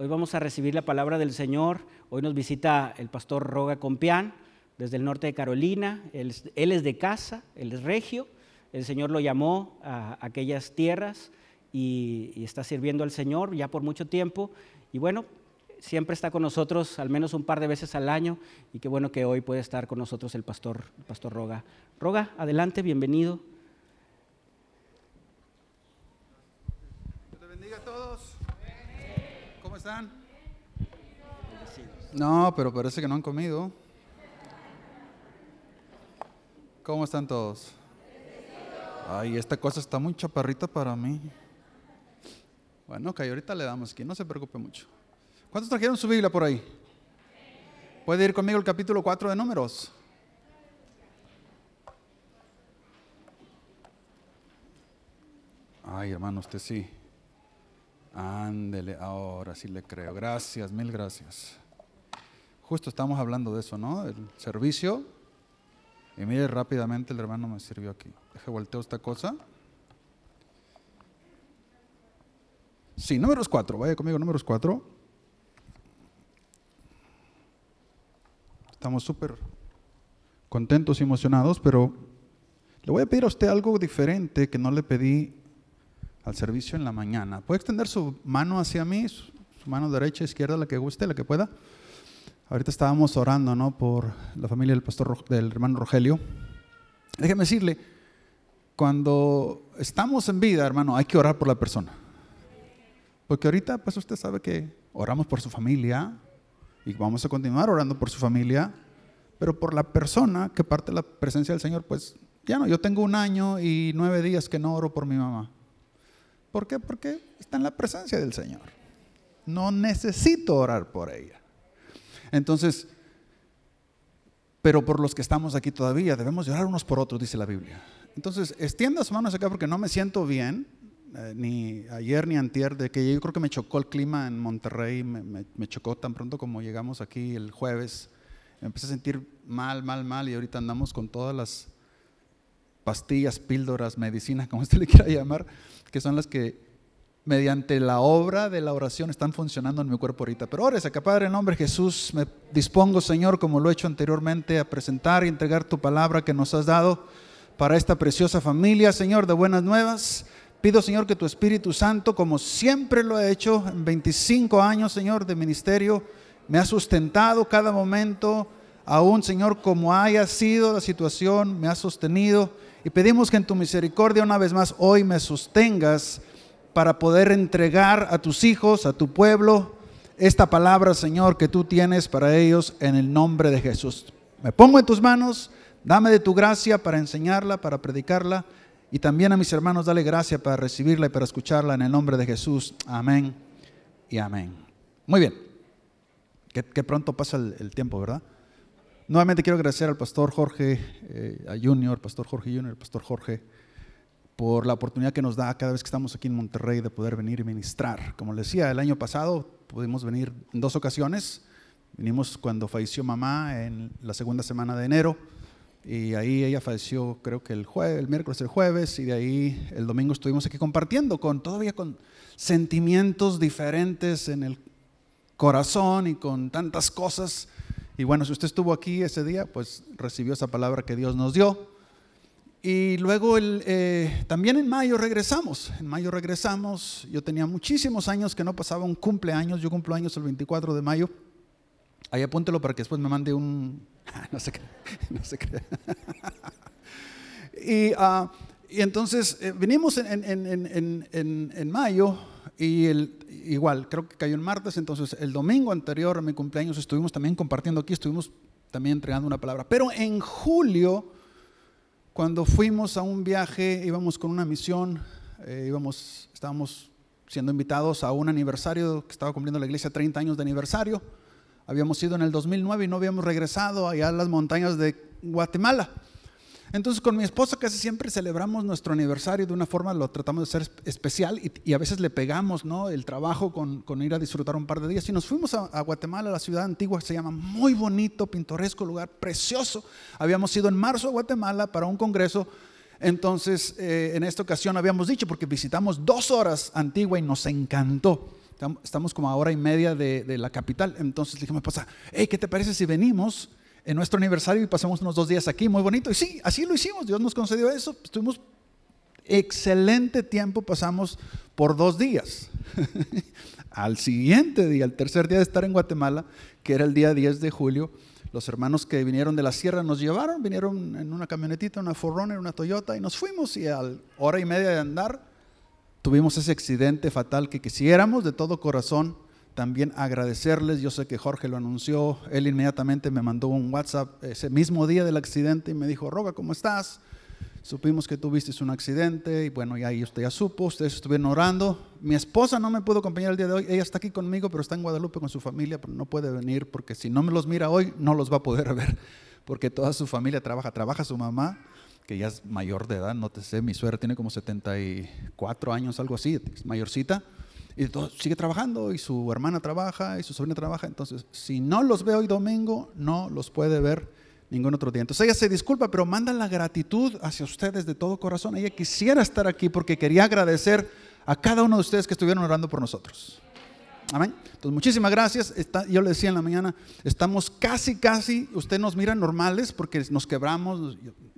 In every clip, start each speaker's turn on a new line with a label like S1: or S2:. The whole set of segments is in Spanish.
S1: Hoy vamos a recibir la palabra del Señor. Hoy nos visita el pastor Roga Compián desde el norte de Carolina. Él, es de casa, él es regio. El Señor lo llamó a aquellas tierras y, está sirviendo al Señor ya por mucho tiempo. Y bueno, siempre está con nosotros al menos un par de veces al año y qué bueno que hoy puede estar con nosotros el pastor, pastor Roga. Roga, adelante, bienvenido.
S2: Dios te bendiga a todos. ¿Cómo No, pero parece que no han comido. ¿Cómo están todos? Ay, esta cosa está muy chaparrita para mí. Bueno, ok, ahorita le damos aquí, no se preocupe mucho. ¿Cuántos trajeron su Biblia por ahí? ¿Puede ir conmigo al capítulo 4 de Números? Ay, hermano, usted sí. Ándele, ahora sí le creo. Gracias, mil gracias. Justo estamos hablando de eso, ¿no? El servicio. Y mire rápidamente, el hermano me sirvió aquí. Deje volteo esta cosa. Sí, números cuatro. Vaya conmigo, números cuatro. Estamos súper contentos y emocionados, pero le voy a pedir a usted algo diferente que no le pedí al servicio en la mañana. ¿Puede extender su mano hacia mí? Su mano derecha, izquierda, la que guste, la que pueda. Ahorita estábamos orando, ¿no? Por la familia del pastor, del hermano Rogelio. Déjeme decirle, cuando estamos en vida, hermano, hay que orar por la persona. Porque ahorita, pues usted sabe que oramos por su familia y vamos a continuar orando por su familia, pero por la persona que parte de la presencia del Señor, pues ya no, yo tengo un año y nueve días que no oro por mi mamá. ¿Por qué? Porque está en la presencia del Señor. No necesito orar por ella. Entonces, pero por los que estamos aquí todavía, debemos orar unos por otros, dice la Biblia. Entonces, extienda sus manos acá porque no me siento bien, eh, ni ayer ni antier, de que yo creo que me chocó el clima en Monterrey, me, me, me chocó tan pronto como llegamos aquí el jueves. Me empecé a sentir mal, mal, mal y ahorita andamos con todas las pastillas, píldoras, medicinas, como usted le quiera llamar, que son las que mediante la obra de la oración están funcionando en mi cuerpo ahorita. Pero ahora, acá, Padre, en nombre de Jesús, me dispongo, Señor, como lo he hecho anteriormente, a presentar y entregar tu palabra que nos has dado para esta preciosa familia, Señor, de buenas nuevas. Pido, Señor, que tu Espíritu Santo, como siempre lo he hecho en 25 años, Señor, de ministerio, me ha sustentado cada momento, aún, Señor, como haya sido la situación, me ha sostenido y pedimos que en tu misericordia una vez más hoy me sostengas para poder entregar a tus hijos, a tu pueblo, esta palabra, Señor, que tú tienes para ellos en el nombre de Jesús. Me pongo en tus manos, dame de tu gracia para enseñarla, para predicarla, y también a mis hermanos dale gracia para recibirla y para escucharla en el nombre de Jesús. Amén y amén. Muy bien, que, pronto pasa el, el tiempo, ¿verdad? Nuevamente quiero agradecer al pastor Jorge, eh, a Junior, pastor Jorge Junior, pastor Jorge, por la oportunidad que nos da cada vez que estamos aquí en Monterrey de poder venir y ministrar. Como les decía, el año pasado pudimos venir en dos ocasiones. Vinimos cuando falleció mamá en la segunda semana de enero y ahí ella falleció creo que el, jueves, el miércoles, el jueves y de ahí el domingo estuvimos aquí compartiendo con todavía con sentimientos diferentes en el corazón y con tantas cosas y bueno, si usted estuvo aquí ese día, pues recibió esa palabra que Dios nos dio. Y luego el, eh, también en mayo regresamos. En mayo regresamos. Yo tenía muchísimos años que no pasaba un cumpleaños. Yo cumplo años el 24 de mayo. Ahí apúntelo para que después me mande un... no sé qué. No sé qué. y, uh, y, entonces eh, vinimos en, en, en, en mayo y el, igual, creo que cayó el martes, entonces el domingo anterior a mi cumpleaños estuvimos también compartiendo aquí, estuvimos también entregando una palabra. Pero en julio, cuando fuimos a un viaje, íbamos con una misión, eh, íbamos, estábamos siendo invitados a un aniversario que estaba cumpliendo la iglesia 30 años de aniversario. Habíamos ido en el 2009 y no habíamos regresado allá a las montañas de Guatemala. Entonces con mi esposa casi siempre celebramos nuestro aniversario de una forma, lo tratamos de hacer especial y, a veces le pegamos ¿no? el trabajo con, con, ir a disfrutar un par de días. Y nos fuimos a, a, Guatemala, la ciudad antigua, se llama muy bonito, pintoresco, lugar precioso. Habíamos ido en marzo a Guatemala para un congreso. Entonces eh, en esta ocasión habíamos dicho, porque visitamos dos horas Antigua y nos encantó. Estamos como a hora y media de, la capital. Entonces le dije a mi esposa, hey, ¿qué te parece si venimos en nuestro aniversario y pasamos unos dos días aquí? Muy bonito. Y sí, así lo hicimos. Dios nos concedió eso. Estuvimos excelente tiempo, pasamos por dos días. al siguiente día, el tercer día de estar en Guatemala, que era el día 10 de julio, los hermanos que vinieron de la sierra nos llevaron, vinieron en una camionetita, una Forerunner, una Toyota, y nos fuimos y a hora y media de andar tuvimos ese accidente fatal que quisiéramos de todo corazón también agradecerles. Yo sé que Jorge lo anunció, él inmediatamente me mandó un WhatsApp ese mismo día del accidente y me dijo, Roga, ¿cómo estás? Supimos que tuviste un accidente y bueno, ya ahí usted ya supo, ustedes estuvieron orando. Mi esposa no me pudo acompañar el día de hoy, ella está aquí conmigo, pero está en Guadalupe con su familia, pero no puede venir porque si no me los mira hoy, no los va a poder ver, porque toda su familia trabaja, trabaja su mamá, que ya es mayor de edad, no te sé, mi suegra tiene como 74 años, algo así, es mayorcita, y todo, sigue trabajando, y su hermana trabaja, y su sobrina trabaja, entonces si no los ve hoy domingo, no los puede ver ningún otro día. Entonces ella se disculpa, pero manda la gratitud hacia ustedes de todo corazón. Ella quisiera estar aquí porque quería agradecer a cada uno de ustedes que estuvieron orando por nosotros. Amén. Entonces, muchísimas gracias. yo le decía en la mañana, estamos casi, casi, usted nos mira normales porque nos quebramos,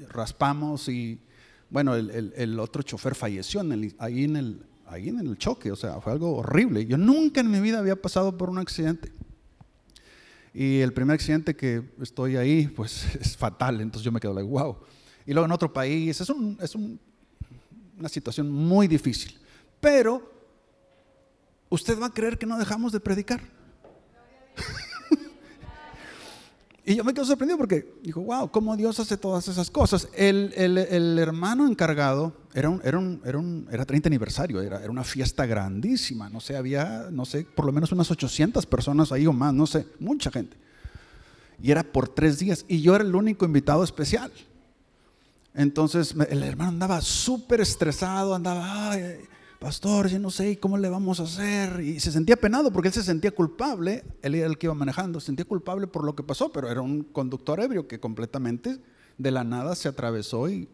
S2: raspamos y, bueno, el, otro chofer falleció ahí, en el, ahí en el choque, o sea, fue algo horrible. Yo nunca en mi vida había pasado por un accidente. Y el primer accidente que estoy ahí, pues es fatal, entonces yo me quedo like, wow. Y luego en otro país, es, es una situación muy difícil. Pero usted va a creer que no dejamos de predicar. Y yo me quedo sorprendido porque digo, wow, ¿cómo Dios hace todas esas cosas? El, hermano encargado era, un, era, un, era, era 30 aniversario, era, era, una fiesta grandísima, no sé, había, no sé, por lo menos unas 800 personas ahí o más, no sé, mucha gente. Y era por tres días y yo era el único invitado especial. Entonces el hermano andaba súper estresado, andaba, pastor, yo no sé cómo le vamos a hacer. Y se sentía penado porque él se sentía culpable, él era el que iba manejando, se sentía culpable por lo que pasó, pero era un conductor ebrio que completamente de la nada se atravesó y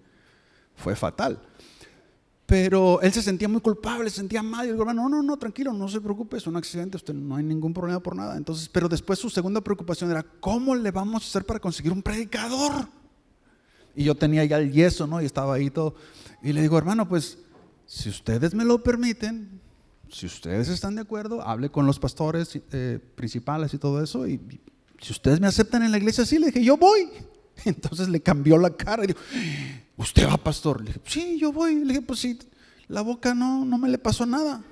S2: fue fatal. Pero él se sentía muy culpable, se sentía mal. Y el hermano, no, no, tranquilo, no se preocupe, es un accidente, usted no hay ningún problema por nada. Entonces, pero después su segunda preocupación era, ¿cómo le vamos a hacer para conseguir un predicador? Y yo tenía ya el yeso, ¿no? Y estaba ahí todo. Y le digo, hermano, pues si ustedes me lo permiten, si ustedes están de acuerdo, hable con los pastores eh, principales y todo eso. Y, si ustedes me aceptan en la iglesia, sí, le dije, yo voy. Entonces le cambió la cara y dijo, ¿usted va, pastor? Le dije, sí, yo voy. Le dije, pues sí, la boca no, no me le pasó nada.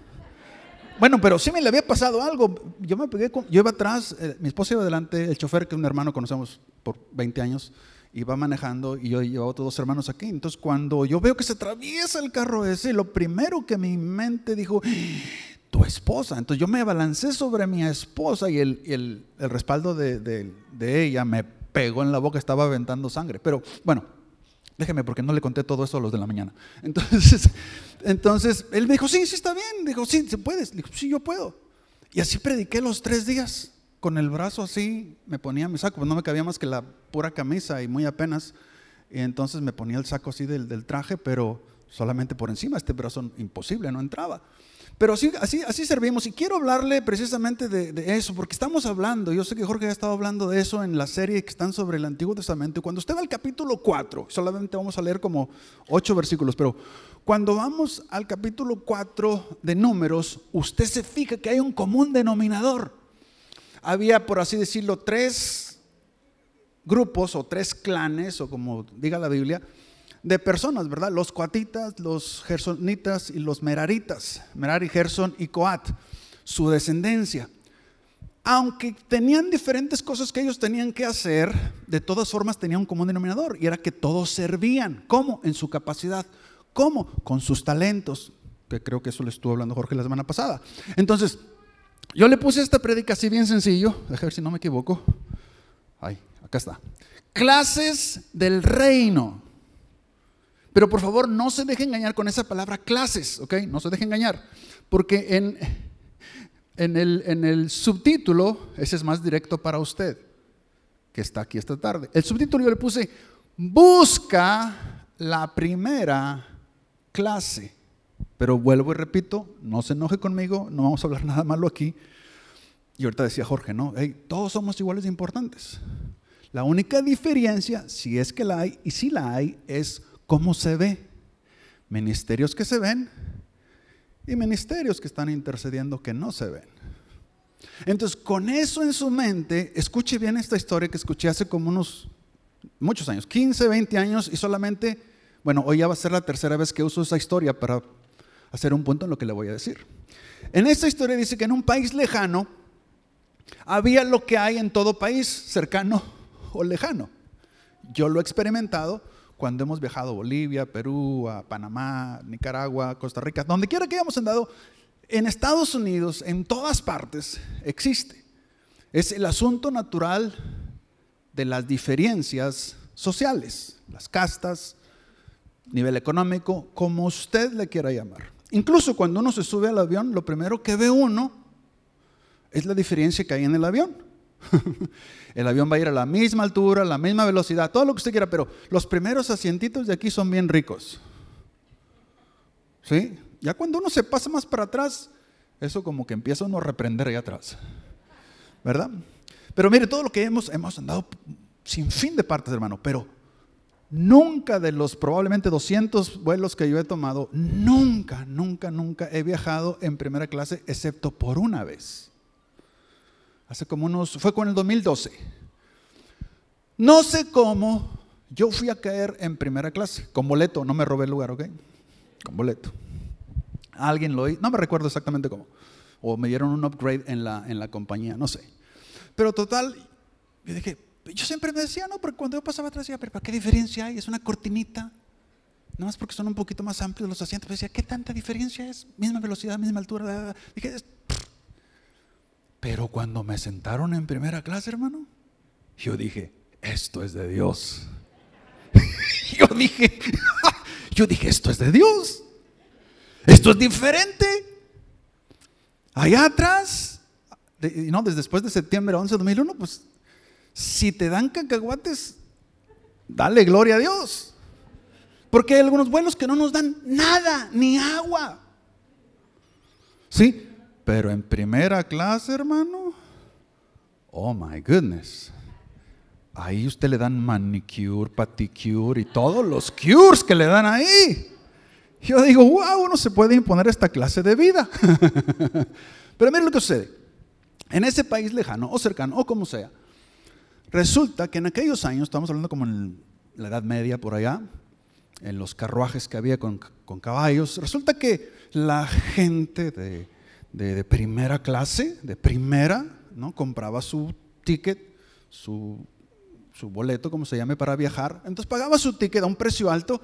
S2: Bueno, pero sí me le había pasado algo. Yo me pegué con, yo iba atrás, eh, mi esposa iba adelante, el chofer, que es un hermano conocemos por 20 años, iba manejando y yo llevaba otros dos hermanos aquí. Entonces, cuando yo veo que se atraviesa el carro ese, lo primero que mi mente dijo, tu esposa. Entonces, yo me abalancé sobre mi esposa y el, el, el respaldo de, de, ella me pegó en la boca, estaba aventando sangre. Pero bueno, déjeme porque no le conté todo eso a los de la mañana. Entonces, entonces él me dijo, sí, sí está bien. Dijo, sí, se puede. Dijo, sí, yo puedo. Y así prediqué los tres días con el brazo así, me ponía mi saco, pues no me cabía más que la pura camisa y muy apenas. Y entonces me ponía el saco así del, traje, pero solamente por encima, este brazo imposible, no entraba. Pero así, así, servimos. Y quiero hablarle precisamente de, eso, porque estamos hablando, yo sé que Jorge ha estado hablando de eso en la serie que están sobre el Antiguo Testamento. Cuando usted va al capítulo 4, solamente vamos a leer como 8 versículos, pero cuando vamos al capítulo 4 de números, usted se fija que hay un común denominador había, por así decirlo, tres grupos o tres clanes, o como diga la Biblia, de personas, ¿verdad? Los coatitas, los gersonitas y los meraritas, Merari, Gerson y Coat, su descendencia. Aunque tenían diferentes cosas que ellos tenían que hacer, de todas formas tenían un común denominador y era que todos servían. ¿Cómo? En su capacidad. ¿Cómo? Con sus talentos, que creo que eso le estuvo hablando Jorge la semana pasada. Entonces, yo le puse esta predica así bien sencillo, déjame ver si no me equivoco. Ay, acá está. Clases del reino. Pero por favor, no se deje engañar con esa palabra clases, ¿ok? No se deje engañar. Porque en, en, el, en el subtítulo, ese es más directo para usted, que está aquí esta tarde. El subtítulo yo le puse, busca la primera clase. Pero vuelvo y repito, no se enoje conmigo, no vamos a hablar nada malo aquí. Y ahorita decía Jorge, no, todos somos iguales de importantes. La única diferencia, si es que la hay, y si la hay, es cómo se ve. Ministerios que se ven y ministerios que están intercediendo que no se ven. Entonces, con eso en su mente, escuche bien esta historia que escuché hace como unos muchos años, 15, 20 años, y solamente, bueno, hoy ya va a ser la tercera vez que uso esa historia para hacer un punto en lo que le voy a decir. En esta historia dice que en un país lejano había lo que hay en todo país, cercano o lejano. Yo lo he experimentado cuando hemos viajado a Bolivia, Perú, a Panamá, Nicaragua, Costa Rica, donde quiera que hayamos andado, en Estados Unidos, en todas partes, existe. Es el asunto natural de las diferencias sociales, las castas, nivel económico, como usted le quiera llamar. Incluso cuando uno se sube al avión, lo primero que ve uno es la diferencia que hay en el avión. el avión va a ir a la misma altura, a la misma velocidad, todo lo que usted quiera, pero los primeros asientitos de aquí son bien ricos. ¿Sí? Ya cuando uno se pasa más para atrás, eso como que empieza uno a reprender ahí atrás. ¿Verdad? Pero mire, todo lo que hemos, hemos andado sin fin de partes, hermano, pero Nunca de los probablemente 200 vuelos que yo he tomado, nunca, nunca, nunca he viajado en primera clase excepto por una vez. Hace como unos, fue con el 2012. No sé cómo, yo fui a caer en primera clase, con boleto, no me robé el lugar, ¿ok? Con boleto. Alguien lo hizo, no me recuerdo exactamente cómo. O me dieron un upgrade en la, en la compañía, no sé. Pero total, yo dije, yo siempre me decía, no, porque cuando yo pasaba atrás decía, pero ¿qué diferencia hay? Es una cortinita. Nada más porque son un poquito más amplios los asientos. Pero decía, ¿qué tanta diferencia es? Misma velocidad, misma altura. Dije, pero cuando me sentaron en primera clase, hermano, yo dije, esto es de Dios. yo dije, yo dije, esto es de Dios. Esto es diferente. Allá atrás, no, desde después de septiembre 11 de 2001, pues si te dan cacahuates, dale gloria a Dios. Porque hay algunos vuelos que no nos dan nada, ni agua. Sí, pero en primera clase, hermano, oh my goodness. Ahí usted le dan manicure, paticure y todos los cures que le dan ahí. Yo digo, wow, uno se puede imponer esta clase de vida. pero mire lo que sucede. En ese país lejano o cercano o como sea, Resulta que en aquellos años, estamos hablando como en la Edad Media por allá, en los carruajes que había con, caballos, resulta que la gente de, primera clase, de primera, ¿no? compraba su ticket, su, boleto, como se llame, para viajar. Entonces pagaba su ticket a un precio alto,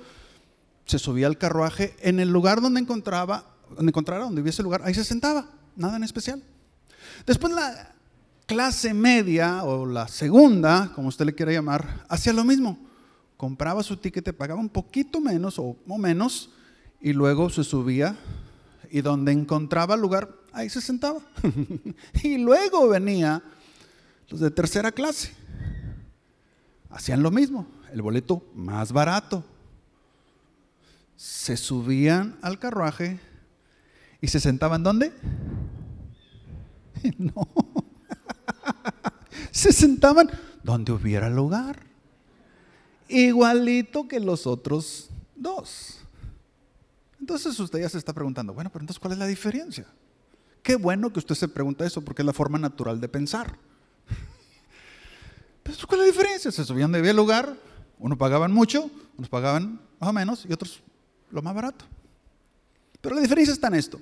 S2: se subía al carruaje, en el lugar donde encontraba, donde encontrara, donde hubiese lugar, ahí se sentaba, nada en especial. Después la, clase media o la segunda, como usted le quiera llamar, hacía lo mismo. Compraba su ticket, pagaba un poquito menos o, menos y luego se subía y donde encontraba lugar, ahí se sentaba. y luego venía los de tercera clase. Hacían lo mismo, el boleto más barato. Se subían al carruaje y se sentaban ¿dónde? no se sentaban donde hubiera lugar. Igualito que los otros dos. Entonces usted ya se está preguntando, bueno, pero entonces ¿cuál es la diferencia? Qué bueno que usted se pregunta eso porque es la forma natural de pensar. Pero ¿cuál es la diferencia? Se subían de había lugar, unos pagaban mucho, unos pagaban más o menos y otros lo más barato. Pero la diferencia está en esto.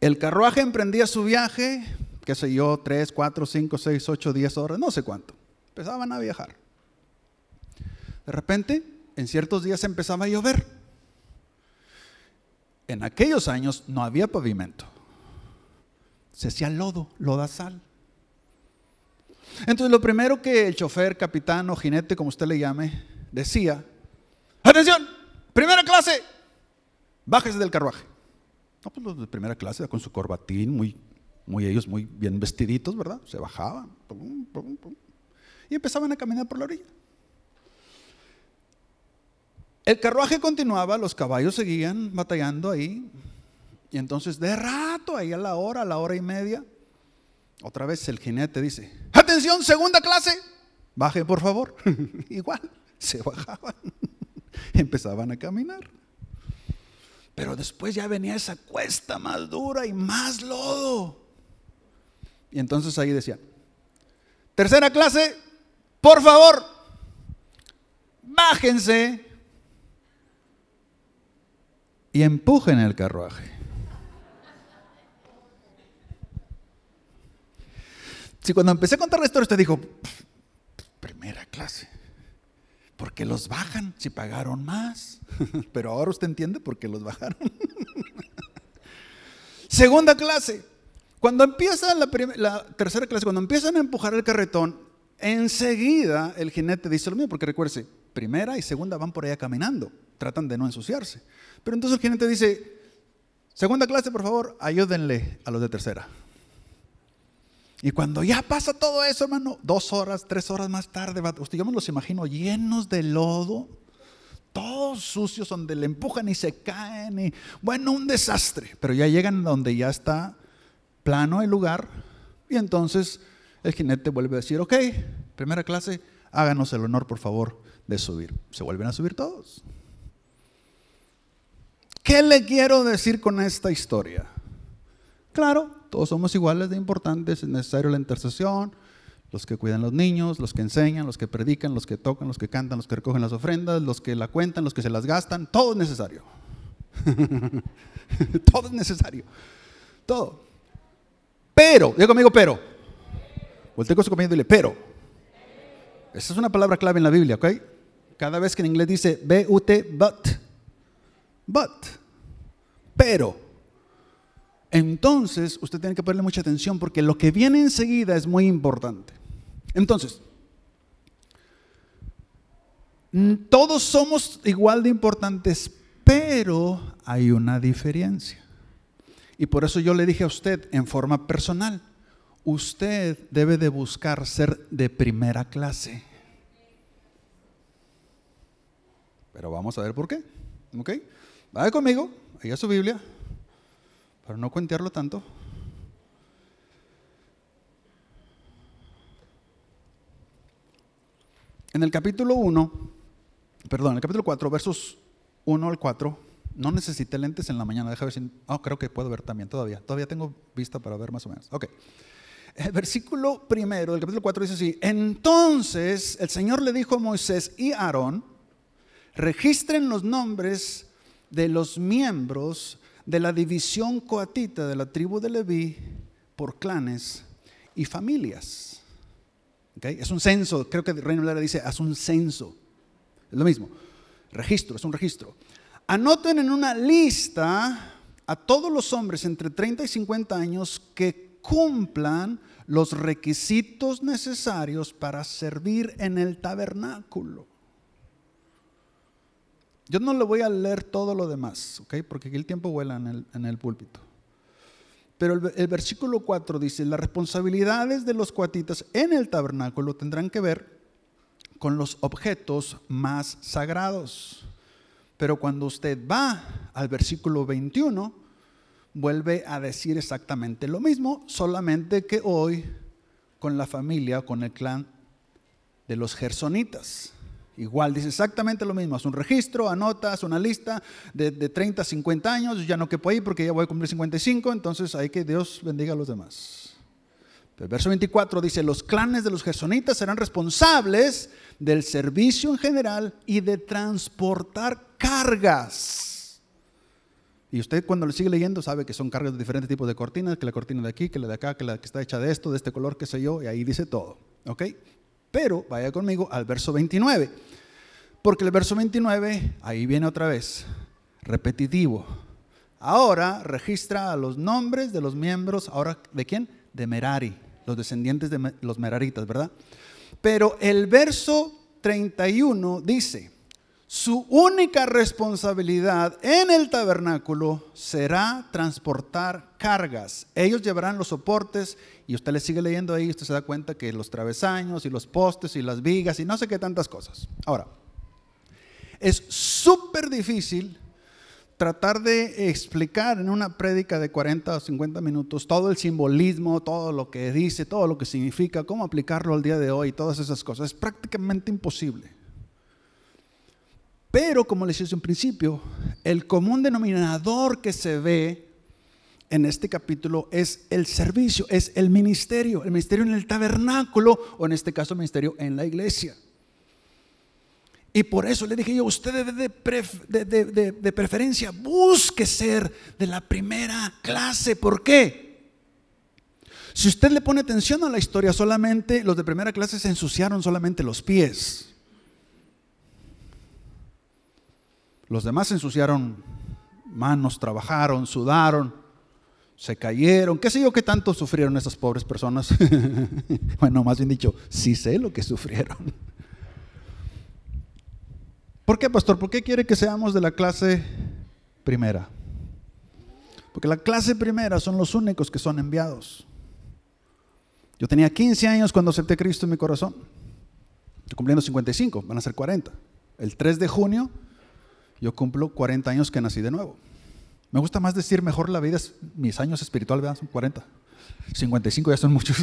S2: El carruaje emprendía su viaje qué sé yo, 3, 4, 5, 6, 8, 10 horas, no sé cuánto. Empezaban a viajar. De repente, en ciertos días empezaba a llover. En aquellos años no había pavimento. Se hacía lodo, lodazal. Entonces lo primero que el chofer, capitán o jinete, como usted le llame, decía, atención, primera clase, bájese del carruaje. No, pues los de primera clase, con su corbatín, muy muy ellos muy bien vestiditos, ¿verdad? Se bajaban y empezaban a caminar por la orilla. El carruaje continuaba, los caballos seguían batallando ahí. Y entonces de rato, ahí a la hora, a la hora y media, otra vez el jinete dice, atención, segunda clase, baje por favor. Igual, se bajaban, empezaban a caminar. Pero después ya venía esa cuesta más dura y más lodo. Y entonces ahí decían, tercera clase, por favor, bájense y empujen el carruaje. Si cuando empecé a contar la historia usted dijo, primera clase, ¿por qué los bajan si pagaron más? Pero ahora usted entiende por qué los bajaron. Segunda clase, cuando empieza la, la, tercera clase, cuando empiezan a empujar el carretón, enseguida el jinete dice lo mismo, porque recuerde, primera y segunda van por allá caminando, tratan de no ensuciarse. Pero entonces el jinete dice, segunda clase, por favor, ayúdenle a los de tercera. Y cuando ya pasa todo eso, hermano, dos horas, tres horas más tarde, usted, yo me los imagino llenos de lodo, todos sucios, donde le empujan y se caen, y bueno, un desastre. Pero ya llegan donde ya está plano el lugar, y entonces el jinete vuelve a decir, ok, primera clase, háganos el honor, por favor, de subir. Se vuelven a subir todos. ¿Qué le quiero decir con esta historia? Claro, todos somos iguales de importantes, es necesario la intercesión, los que cuidan los niños, los que enseñan, los que predican, los que tocan, los que cantan, los que recogen las ofrendas, los que la cuentan, los que se las gastan, todo es necesario. todo es necesario. Todo. Pero, diga conmigo, pero. Volteo con su compañero y dile, pero. Esa es una palabra clave en la Biblia, ¿ok? Cada vez que en inglés dice B-U-T, but. But. Pero. Entonces, usted tiene que ponerle mucha atención porque lo que viene enseguida es muy importante. Entonces, todos somos igual de importantes, pero hay una diferencia. Y por eso yo le dije a usted en forma personal, usted debe de buscar ser de primera clase. Pero vamos a ver por qué. ¿Ok? Vaya conmigo, ahí a su Biblia, para no cuentearlo tanto. En el capítulo 1, perdón, en el capítulo 4, versos 1 al 4, no necesité lentes en la mañana, déjame ver si... Oh, creo que puedo ver también todavía. Todavía tengo vista para ver más o menos. Ok. El versículo primero del capítulo 4 dice así, entonces el Señor le dijo a Moisés y Aarón, registren los nombres de los miembros de la división coatita de la tribu de Leví por clanes y familias. Es un censo, creo que Reino Valera dice, haz un censo. Es lo mismo, registro, es un registro. Anoten en una lista a todos los hombres entre 30 y 50 años que cumplan los requisitos necesarios para servir en el tabernáculo. Yo no le voy a leer todo lo demás, ¿ok? Porque aquí el tiempo vuela en el, púlpito. Pero el, el, versículo 4 dice, las responsabilidades de los cuatitas en el tabernáculo tendrán que ver con los objetos más sagrados. Pero cuando usted va al versículo 21, vuelve a decir exactamente lo mismo, solamente que hoy con la familia, con el clan de los gersonitas. Igual dice exactamente lo mismo, haz un registro, anotas una lista de, de 30 a 50 años, ya no quepo ahí porque ya voy a cumplir 55, entonces hay que Dios bendiga a los demás. El verso 24 dice, los clanes de los gersonitas serán responsables del servicio en general y de transportar cargas. Y usted cuando le sigue leyendo sabe que son cargas de diferentes tipos de cortinas, que la cortina de aquí, que la de acá, que la que está hecha de esto, de este color, qué sé yo, y ahí dice todo. ¿Ok? Pero vaya conmigo al verso 29. Porque el verso 29, ahí viene otra vez, repetitivo. Ahora registra los nombres de los miembros, ahora ¿de quién? De Merari los descendientes de los meraritas, ¿verdad? Pero el verso 31 dice, su única responsabilidad en el tabernáculo será transportar cargas. Ellos llevarán los soportes y usted le sigue leyendo ahí, usted se da cuenta que los travesaños y los postes y las vigas y no sé qué tantas cosas. Ahora, Es súper difícil tratar de explicar en una prédica de 40 o 50 minutos todo el simbolismo, todo lo que dice, todo lo que significa, cómo aplicarlo al día de hoy, todas esas cosas. Es prácticamente imposible. Pero, como les dije en principio, el común denominador que se ve en este capítulo es el servicio, es el ministerio, el ministerio en el tabernáculo o en este caso el ministerio en la iglesia. Y por eso le dije yo, usted de, de, de, preferencia busque ser de la primera clase. ¿Por qué? Si usted le pone atención a la historia, solamente los de primera clase se ensuciaron solamente los pies. Los demás se ensuciaron manos, trabajaron, sudaron, se cayeron, qué sé yo qué tanto sufrieron esas pobres personas. bueno, más bien dicho, sí sé lo que sufrieron. ¿Por qué, pastor? ¿Por qué quiere que seamos de la clase primera? Porque la clase primera son los únicos que son enviados. Yo tenía 15 años cuando acepté Cristo en mi corazón. Estoy cumpliendo 55, van a ser 40. El 3 de junio yo cumplo 40 años que nací de nuevo. Me gusta más decir mejor la vida, mis años espirituales son 40. 55 ya son muchos.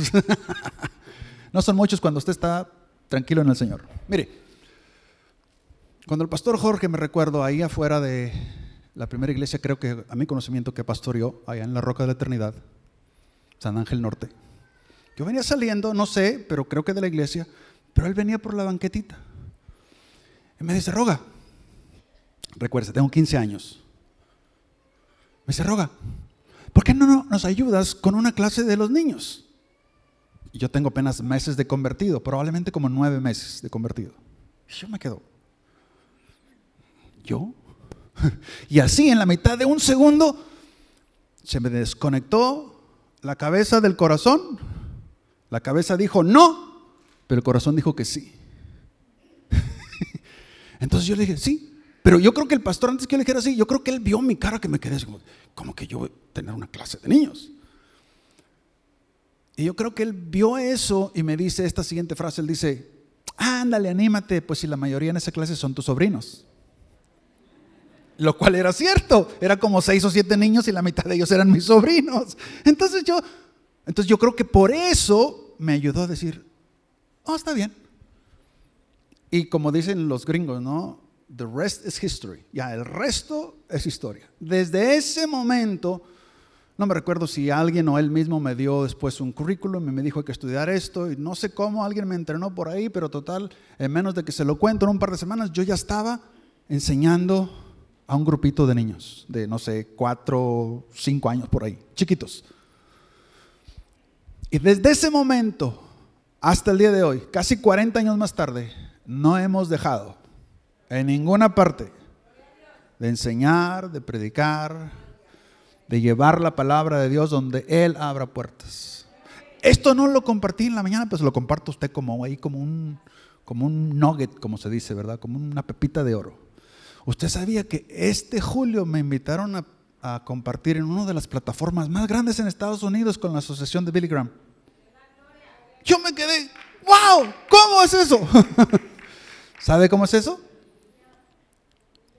S2: no son muchos cuando usted está tranquilo en el Señor. Mire, cuando el pastor Jorge, me recuerdo, ahí afuera de la primera iglesia, creo que a mi conocimiento que pastoreó, allá en la Roca de la Eternidad, San Ángel Norte. Yo venía saliendo, no sé, pero creo que de la iglesia, pero él venía por la banquetita. Y me dice, Roga, recuerde, tengo 15 años. Me dice, Roga, ¿por qué no nos ayudas con una clase de los niños? Y yo tengo apenas meses de convertido, probablemente como nueve meses de convertido. Y yo me quedo, ¿Yo? Y así en la mitad de un segundo se me desconectó la cabeza del corazón. La cabeza dijo no, pero el corazón dijo que sí. Entonces yo le dije, sí, pero yo creo que el pastor antes que yo le dijera así, yo creo que él vio mi cara que me quedé así como, como que yo voy a tener una clase de niños. Y yo creo que él vio eso y me dice esta siguiente frase, él dice, ándale, anímate, pues si la mayoría en esa clase son tus sobrinos. Lo cual era cierto. Era como seis o siete niños y la mitad de ellos eran mis sobrinos. Entonces yo, entonces yo creo que por eso me ayudó a decir, oh, está bien. Y como dicen los gringos, ¿no? The rest is history. Ya, el resto es historia. Desde ese momento, no me recuerdo si alguien o él mismo me dio después un currículum y me dijo que estudiar esto. Y no sé cómo alguien me entrenó por ahí, pero total, en menos de que se lo cuento en un par de semanas, yo ya estaba enseñando a un grupito de niños, de no sé, cuatro, cinco años por ahí, chiquitos. Y desde ese momento hasta el día de hoy, casi 40 años más tarde, no hemos dejado en ninguna parte de enseñar, de predicar, de llevar la palabra de Dios donde Él abra puertas. Esto no lo compartí en la mañana, pues lo comparto usted como ahí, como un, como un nugget, como se dice, ¿verdad? Como una pepita de oro. Usted sabía que este julio me invitaron a, compartir en una de las plataformas más grandes en Estados Unidos con la asociación de Billy Graham. Yo me quedé, wow, ¿cómo es eso? ¿Sabe cómo es eso?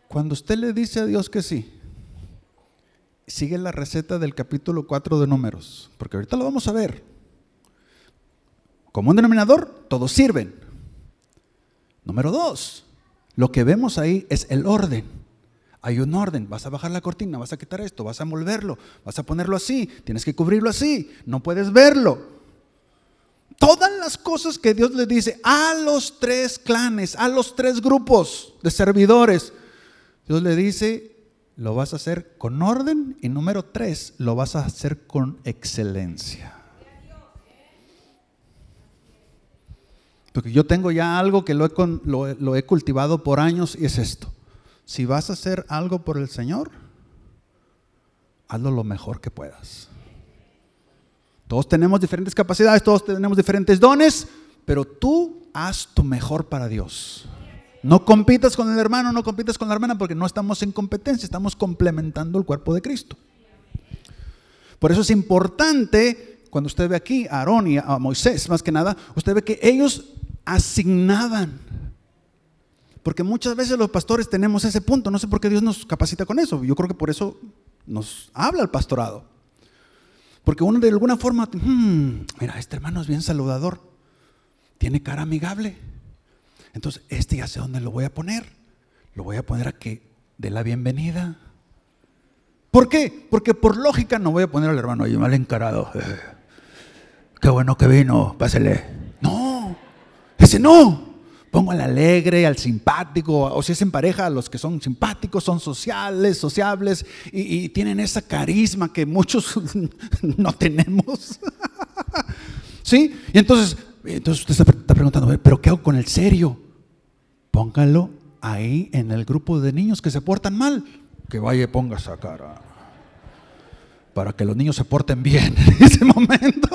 S2: Cuando usted le dice a Dios que sí, sigue la receta del capítulo 4 de números, porque ahorita lo vamos a ver. Como un denominador, todos sirven. Número dos, lo que vemos ahí es el orden. Hay un orden, vas a bajar la cortina, vas a quitar esto, vas a envolverlo, vas a ponerlo así, tienes que cubrirlo así, no puedes verlo. Todas las cosas que Dios le dice a los tres clanes, a los tres grupos de servidores, Dios le dice, lo vas a hacer con orden y número tres, lo vas a hacer con excelencia. Porque yo tengo ya algo que lo he, cultivado por años y es esto. Si vas a hacer algo por el Señor, hazlo lo mejor que puedas. Todos tenemos diferentes capacidades, todos tenemos diferentes dones, pero tú haz tu mejor para Dios. No compitas con el hermano, no compitas con la hermana, porque no estamos en competencia, estamos complementando el cuerpo de Cristo. Por eso es importante, cuando usted ve aquí a Aarón y a Moisés, más que nada, usted ve que ellos asignaban Porque muchas veces los pastores tenemos ese punto. No sé por qué Dios nos capacita con eso. Yo creo que por eso nos habla el pastorado. Porque uno de alguna forma, hmm, mira, este hermano es bien saludador. Tiene cara amigable. Entonces, este ya sé dónde lo voy a poner. Lo voy a poner a que dé la bienvenida. ¿Por qué? Porque por lógica no voy a poner al hermano ahí mal encarado. Qué bueno que vino, pásele. Ese no. Pongo al alegre, al simpático, o si es en pareja, los que son simpáticos, son sociales, sociables y, tienen esa carisma que muchos no tenemos. ¿Sí? Y entonces, entonces usted está preguntando, ¿pero qué hago con el serio? Póngalo ahí en el grupo de niños que se portan mal. Que vaya y ponga esa cara. Para que los niños se porten bien en ese momento.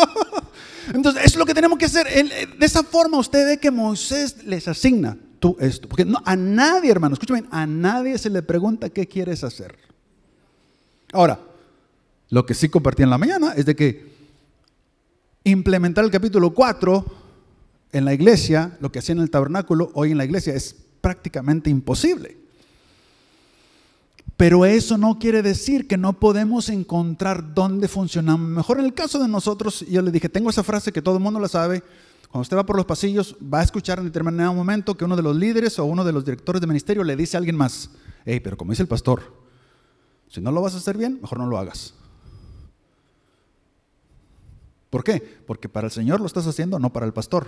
S2: Entonces, eso es lo que tenemos que hacer. Eh, de esa forma usted ve que Moisés les asigna tú esto. Porque no, a nadie, hermano, escúchame, a nadie se le pregunta qué quieres hacer. Ahora, lo que sí compartí en la mañana es de que implementar el capítulo 4 en la iglesia, lo que hacía en el tabernáculo, hoy en la iglesia, es prácticamente imposible. Pero eso no quiere decir que no podemos encontrar dónde funcionamos mejor. En el caso de nosotros, yo le dije, tengo esa frase que todo el mundo la sabe. Cuando usted va por los pasillos, va a escuchar en determinado momento que uno de los líderes o uno de los directores de ministerio le dice a alguien más, hey, pero como dice el pastor, si no lo vas a hacer bien, mejor no lo hagas. ¿Por qué? Porque para el Señor lo estás haciendo, no para el pastor.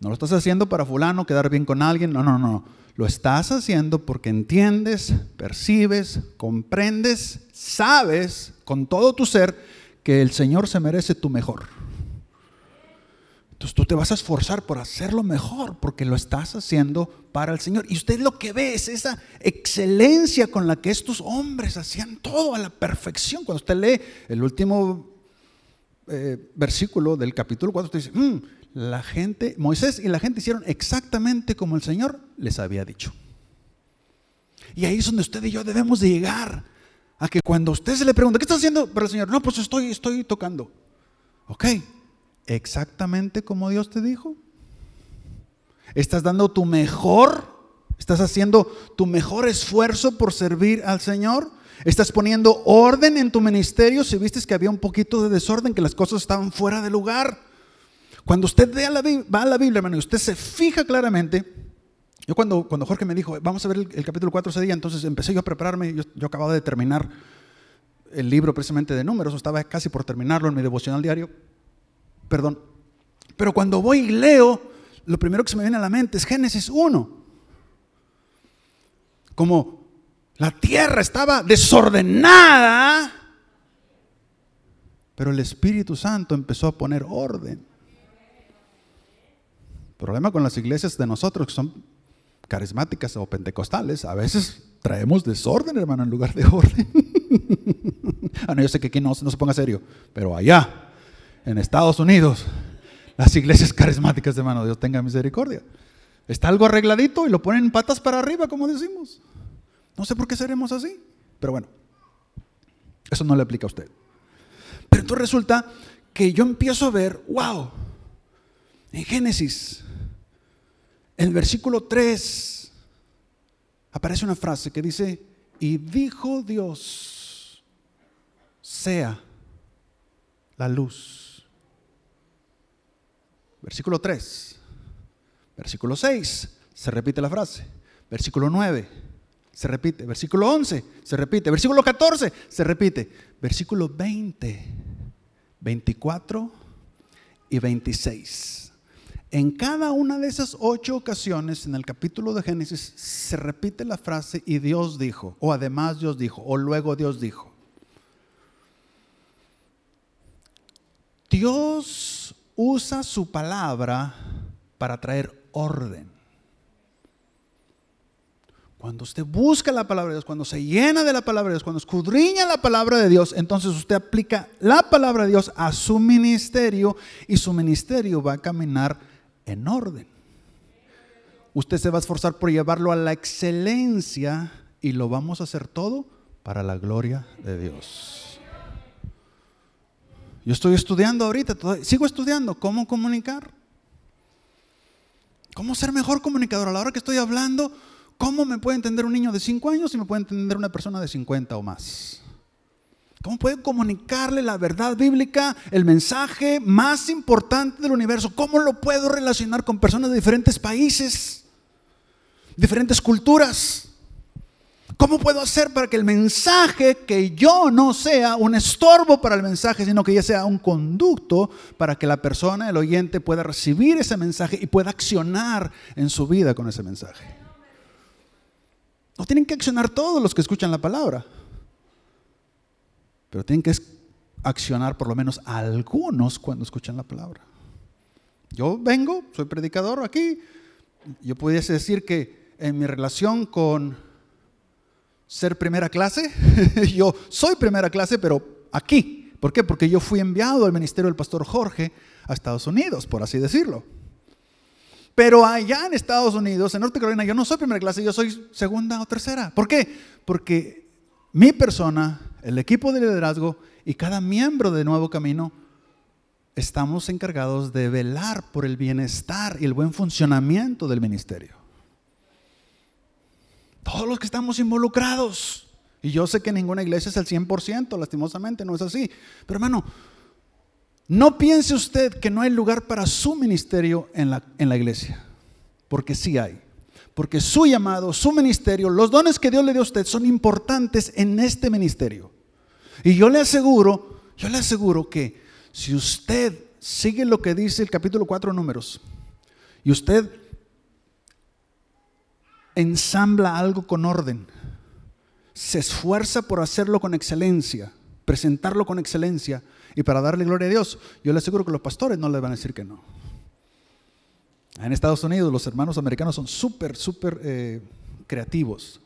S2: No lo estás haciendo para fulano, quedar bien con alguien. No, no, no. Lo estás haciendo porque entiendes, percibes, comprendes, sabes con todo tu ser que el Señor se merece tu mejor. Entonces tú te vas a esforzar por hacerlo mejor porque lo estás haciendo para el Señor. Y usted lo que ve es esa excelencia con la que estos hombres hacían todo a la perfección. Cuando usted lee el último eh, versículo del capítulo 4, usted dice, mm, la gente, Moisés y la gente hicieron exactamente como el Señor les había dicho. Y ahí es donde usted y yo debemos de llegar a que cuando usted se le pregunta, ¿qué está haciendo para el Señor? No, pues estoy, estoy tocando. Ok, exactamente como Dios te dijo. Estás dando tu mejor, estás haciendo tu mejor esfuerzo por servir al Señor. Estás poniendo orden en tu ministerio si viste que había un poquito de desorden, que las cosas estaban fuera de lugar. Cuando usted va a la Biblia, hermano, y usted se fija claramente, yo cuando, cuando Jorge me dijo, vamos a ver el, capítulo 4 ese día, entonces empecé yo a prepararme, yo, yo, acababa de terminar el libro precisamente de números, estaba casi por terminarlo en mi devocional diario, perdón, pero cuando voy y leo, lo primero que se me viene a la mente es Génesis 1, como la tierra estaba desordenada, pero el Espíritu Santo empezó a poner orden problema con las iglesias de nosotros que son carismáticas o pentecostales, a veces traemos desorden, hermano, en lugar de orden. ah, no, yo sé que aquí no, no se ponga serio, pero allá, en Estados Unidos, las iglesias carismáticas, hermano, Dios tenga misericordia. Está algo arregladito y lo ponen patas para arriba, como decimos. No sé por qué seremos así, pero bueno, eso no le aplica a usted. Pero entonces resulta que yo empiezo a ver, wow, en Génesis el versículo 3 aparece una frase que dice, y dijo Dios, sea la luz. Versículo 3. Versículo 6, se repite la frase. Versículo 9, se repite. Versículo 11, se repite. Versículo 14, se repite. Versículo 20, 24 y 26. En cada una de esas ocho ocasiones en el capítulo de Génesis se repite la frase y Dios dijo, o además Dios dijo, o luego Dios dijo. Dios usa su palabra para traer orden. Cuando usted busca la palabra de Dios, cuando se llena de la palabra de Dios, cuando escudriña la palabra de Dios, entonces usted aplica la palabra de Dios a su ministerio y su ministerio va a caminar en orden. Usted se va a esforzar por llevarlo a la excelencia y lo vamos a hacer todo para la gloria de Dios. Yo estoy estudiando ahorita, sigo estudiando cómo comunicar. ¿Cómo ser mejor comunicador? A la hora que estoy hablando, ¿cómo me puede entender un niño de 5 años y me puede entender una persona de 50 o más? ¿Cómo puede comunicarle la verdad bíblica, el mensaje más importante del universo? ¿Cómo lo puedo relacionar con personas de diferentes países, diferentes culturas? ¿Cómo puedo hacer para que el mensaje, que yo no sea un estorbo para el mensaje, sino que ya sea un conducto para que la persona, el oyente, pueda recibir ese mensaje y pueda accionar en su vida con ese mensaje? No tienen que accionar todos los que escuchan la palabra, pero tienen que accionar por lo menos algunos cuando escuchan la palabra. Yo vengo, soy predicador aquí, yo pudiese decir que en mi relación con ser primera clase. yo soy primera clase, pero aquí. ¿Por qué? Porque yo fui enviado al ministerio del pastor Jorge a Estados Unidos, por así decirlo. Pero allá en Estados Unidos, en Norte Carolina, yo no soy primera clase, yo soy segunda o tercera. ¿Por qué? Porque mi persona, el equipo de liderazgo y cada miembro de Nuevo Camino estamos encargados de velar por el bienestar y el buen funcionamiento del ministerio. Todos los que estamos involucrados. Y yo sé que ninguna iglesia es el 100%, lastimosamente, no es así. Pero hermano, no piense usted que no hay lugar para su ministerio en la, en la iglesia, porque sí hay. Porque su llamado, su ministerio, los dones que Dios le dio a usted son importantes en este ministerio. Y yo le aseguro, yo le aseguro que si usted sigue lo que dice el capítulo 4 números, y usted ensambla algo con orden, se esfuerza por hacerlo con excelencia, presentarlo con excelencia y para darle gloria a Dios, yo le aseguro que los pastores no le van a decir que no. En Estados Unidos los hermanos americanos son súper, súper eh, creativos.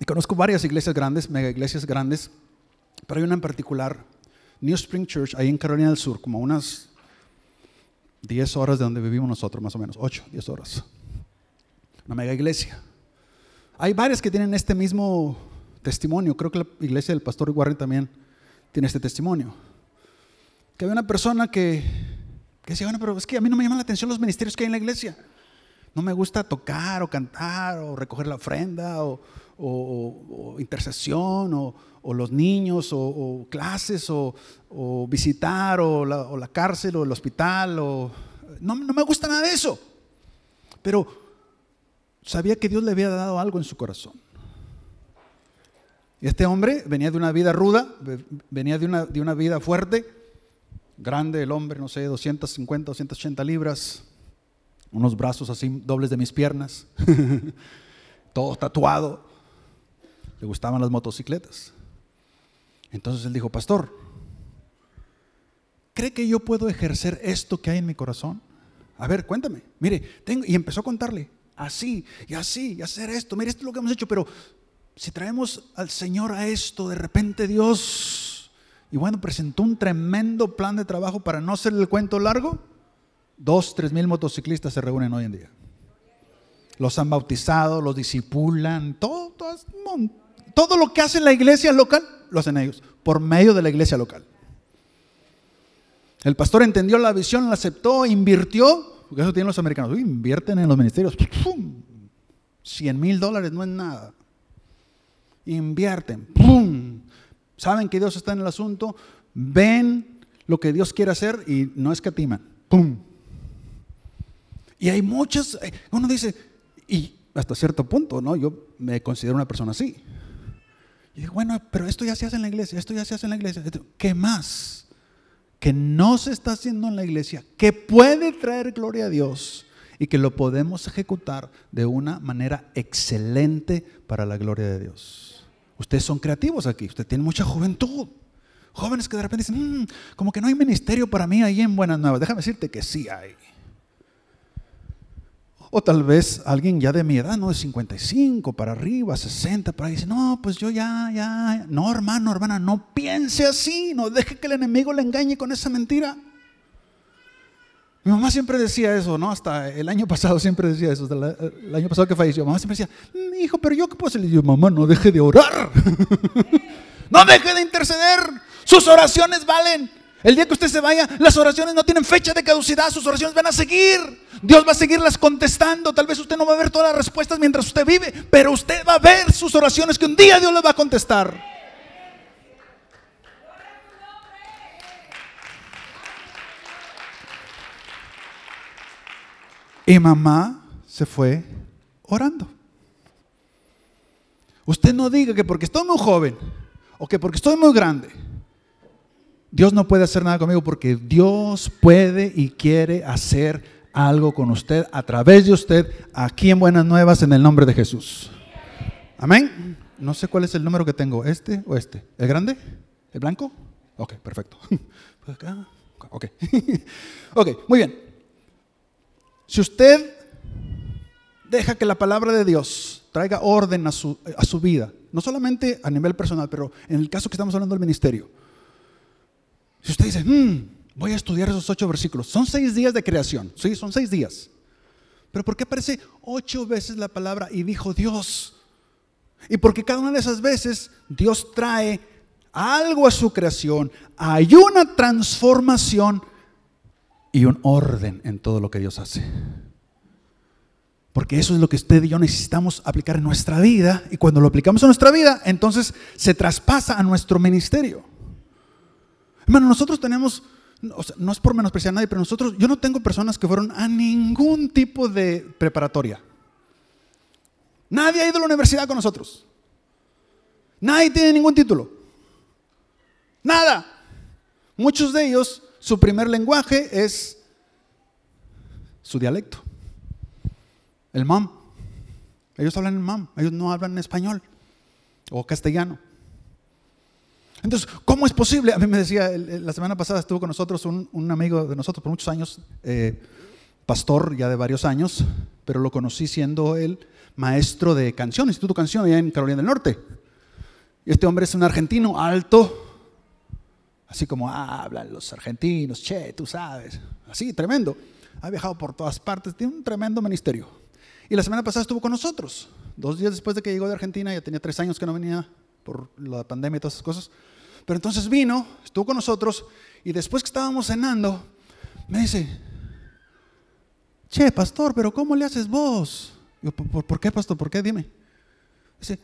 S2: Y conozco varias iglesias grandes, mega iglesias grandes, pero hay una en particular, New Spring Church, ahí en Carolina del Sur, como unas 10 horas de donde vivimos nosotros, más o menos, 8, 10 horas. Una mega iglesia. Hay varias que tienen este mismo testimonio. Creo que la iglesia del pastor Warren también tiene este testimonio. Que había una persona que, que decía, bueno, pero es que a mí no me llaman la atención los ministerios que hay en la iglesia. No me gusta tocar o cantar o recoger la ofrenda o, intercesión o, los niños o, clases o, visitar o la, cárcel o el hospital. O, no, no me gusta nada de eso. Pero sabía que Dios le había dado algo en su corazón. Y este hombre venía de una vida ruda, venía de una, de una vida fuerte, grande el hombre, no sé, 250, 280 libras, unos brazos así dobles de mis piernas, todo tatuado. Le gustaban las motocicletas. Entonces él dijo, pastor, ¿cree que yo puedo ejercer esto que hay en mi corazón? A ver, cuéntame. Mire, tengo, y empezó a contarle, así, y así, y hacer esto. Mire, esto es lo que hemos hecho, pero si traemos al Señor a esto, de repente Dios, y bueno, presentó un tremendo plan de trabajo para no hacer el cuento largo Dos, tres mil motociclistas se reúnen hoy en día. Los han bautizado, los disipulan, todo, todo, lo que hace la iglesia local, lo hacen ellos, por medio de la iglesia local. El pastor entendió la visión, la aceptó, invirtió, porque eso tienen los americanos, invierten en los ministerios, 100 mil dólares no es nada. Invierten, saben que Dios está en el asunto, ven lo que Dios quiere hacer y no escatiman. ¡Pum! Y hay muchas, eh, uno dice, y hasta cierto punto, ¿no? Yo me considero una persona así. Y digo, bueno, pero esto ya se hace en la iglesia, esto ya se hace en la iglesia. ¿Qué más? Que no se está haciendo en la iglesia, que puede traer gloria a Dios y que lo podemos ejecutar de una manera excelente para la gloria de Dios. Ustedes son creativos aquí, ustedes tienen mucha juventud. Jóvenes que de repente dicen, mm, como que no hay ministerio para mí ahí en Buenas Nuevas. Déjame decirte que sí hay. O tal vez alguien ya de mi edad, ¿no? De 55 para arriba, 60 para ahí, dice, no, pues yo ya, ya, no, hermano, hermana, no piense así, no deje que el enemigo le engañe con esa mentira. Mi mamá siempre decía eso, ¿no? Hasta el año pasado siempre decía eso, el año pasado que falleció, mamá siempre decía, mi hijo, pero yo qué puedo hacer? Le digo, mamá, no deje de orar, no deje de interceder, sus oraciones valen. El día que usted se vaya, las oraciones no tienen fecha de caducidad, sus oraciones van a seguir. Dios va a seguirlas contestando. Tal vez usted no va a ver todas las respuestas mientras usted vive, pero usted va a ver sus oraciones que un día Dios le va a contestar. Y mamá se fue orando. Usted no diga que porque estoy muy joven o que porque estoy muy grande Dios no puede hacer nada conmigo porque Dios puede y quiere hacer algo con usted a través de usted aquí en Buenas Nuevas en el nombre de Jesús. Amén. No sé cuál es el número que tengo, este o este. ¿El grande? ¿El blanco? Ok, perfecto. Ok. ok, muy bien. Si usted deja que la palabra de Dios traiga orden a su, a su vida, no solamente a nivel personal, pero en el caso que estamos hablando del ministerio, si usted dice, hmm, voy a estudiar esos ocho versículos, son seis días de creación, sí, son seis días. Pero ¿por qué aparece ocho veces la palabra y dijo Dios? Y porque cada una de esas veces Dios trae algo a su creación, hay una transformación y un orden en todo lo que Dios hace. Porque eso es lo que usted y yo necesitamos aplicar en nuestra vida. Y cuando lo aplicamos en nuestra vida, entonces se traspasa a nuestro ministerio. Hermano, nosotros tenemos, no es por menospreciar a nadie, pero nosotros, yo no tengo personas que fueron a ningún tipo de preparatoria. Nadie ha ido a la universidad con nosotros. Nadie tiene ningún título. Nada. Muchos de ellos, su primer lenguaje es su dialecto. El mam. Ellos hablan en mam, ellos no hablan español o castellano. Entonces, ¿cómo es posible? A mí me decía, la semana pasada estuvo con nosotros un, amigo de nosotros por muchos años, eh, pastor ya de varios años, pero lo conocí siendo el maestro de canción, Instituto Canción, allá en Carolina del Norte. Y este hombre es un argentino alto, así como hablan los argentinos, che, tú sabes, así, tremendo. Ha viajado por todas partes, tiene un tremendo ministerio. Y la semana pasada estuvo con nosotros, dos días después de que llegó de Argentina, ya tenía tres años que no venía por la pandemia y todas esas cosas. Pero entonces vino, estuvo con nosotros y después que estábamos cenando, me dice, che, pastor, pero ¿cómo le haces vos? Yo, ¿por, qué, pastor? ¿Por qué? Dime. Dice,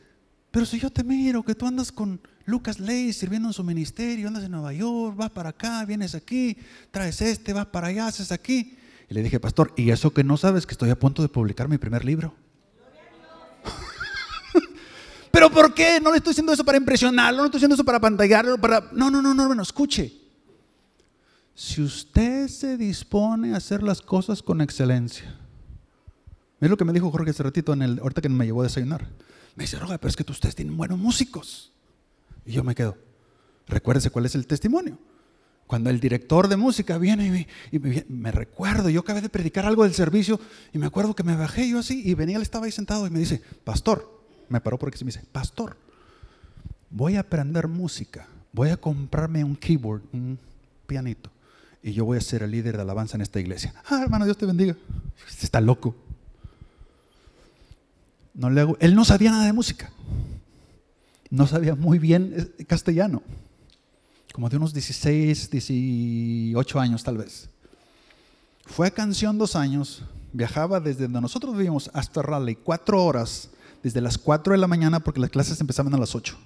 S2: pero si yo te miro que tú andas con Lucas Ley sirviendo en su ministerio, andas en Nueva York, vas para acá, vienes aquí, traes este, vas para allá, haces aquí. Y le dije, pastor, ¿y eso que no sabes que estoy a punto de publicar mi primer libro? ¿Pero por qué? No le estoy diciendo eso para impresionarlo, no estoy diciendo eso para pantallarlo, para... No, no, no, no, bueno, escuche. Si usted se dispone a hacer las cosas con excelencia, es lo que me dijo Jorge hace ratito, en el, ahorita que me llevó a desayunar. Me dice, Roga, pero es que ustedes tienen buenos músicos. Y yo me quedo, recuérdese cuál es el testimonio. Cuando el director de música viene y, me, me, recuerdo, yo acabé de predicar algo del servicio y me acuerdo que me bajé yo así y venía, él estaba ahí sentado y me dice, pastor, me paró porque se me dice, pastor, voy a aprender música, voy a comprarme un keyboard, un pianito, y yo voy a ser el líder de alabanza en esta iglesia. Ah, hermano, Dios te bendiga. Está loco. Él no sabía nada de música. No sabía muy bien eh, castellano. Como de unos 16, 18 años tal vez. Fue a Canción dos años, viajaba desde donde nosotros vivimos hasta Raleigh, cuatro horas desde las 4 de la mañana porque las clases empezaban a las 8.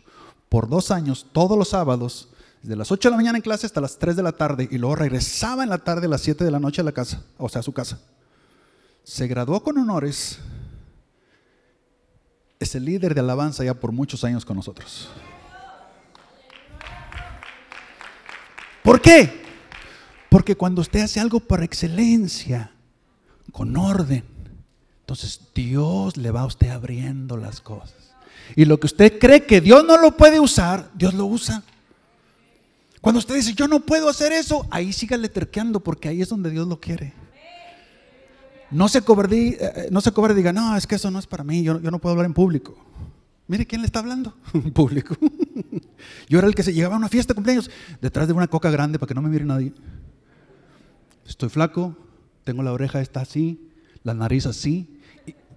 S2: Por dos años, todos los sábados, desde las 8 de la mañana en clase hasta las 3 de la tarde y luego regresaba en la tarde a las 7 de la noche a la casa, o sea, a su casa. Se graduó con honores. Es el líder de alabanza ya por muchos años con nosotros. ¿Por qué? Porque cuando usted hace algo por excelencia, con orden, entonces Dios le va a usted abriendo las cosas. Y lo que usted cree que Dios no lo puede usar, Dios lo usa. Cuando usted dice, yo no puedo hacer eso, ahí sígale terqueando porque ahí es donde Dios lo quiere. No se cobarde, eh, eh, no se cobarde y diga, no, es que eso no es para mí, yo, no puedo hablar en público. Mire quién le está hablando, en público. yo era el que se llegaba a una fiesta de cumpleaños detrás de una coca grande para que no me mire nadie. Estoy flaco, tengo la oreja está así, la nariz así,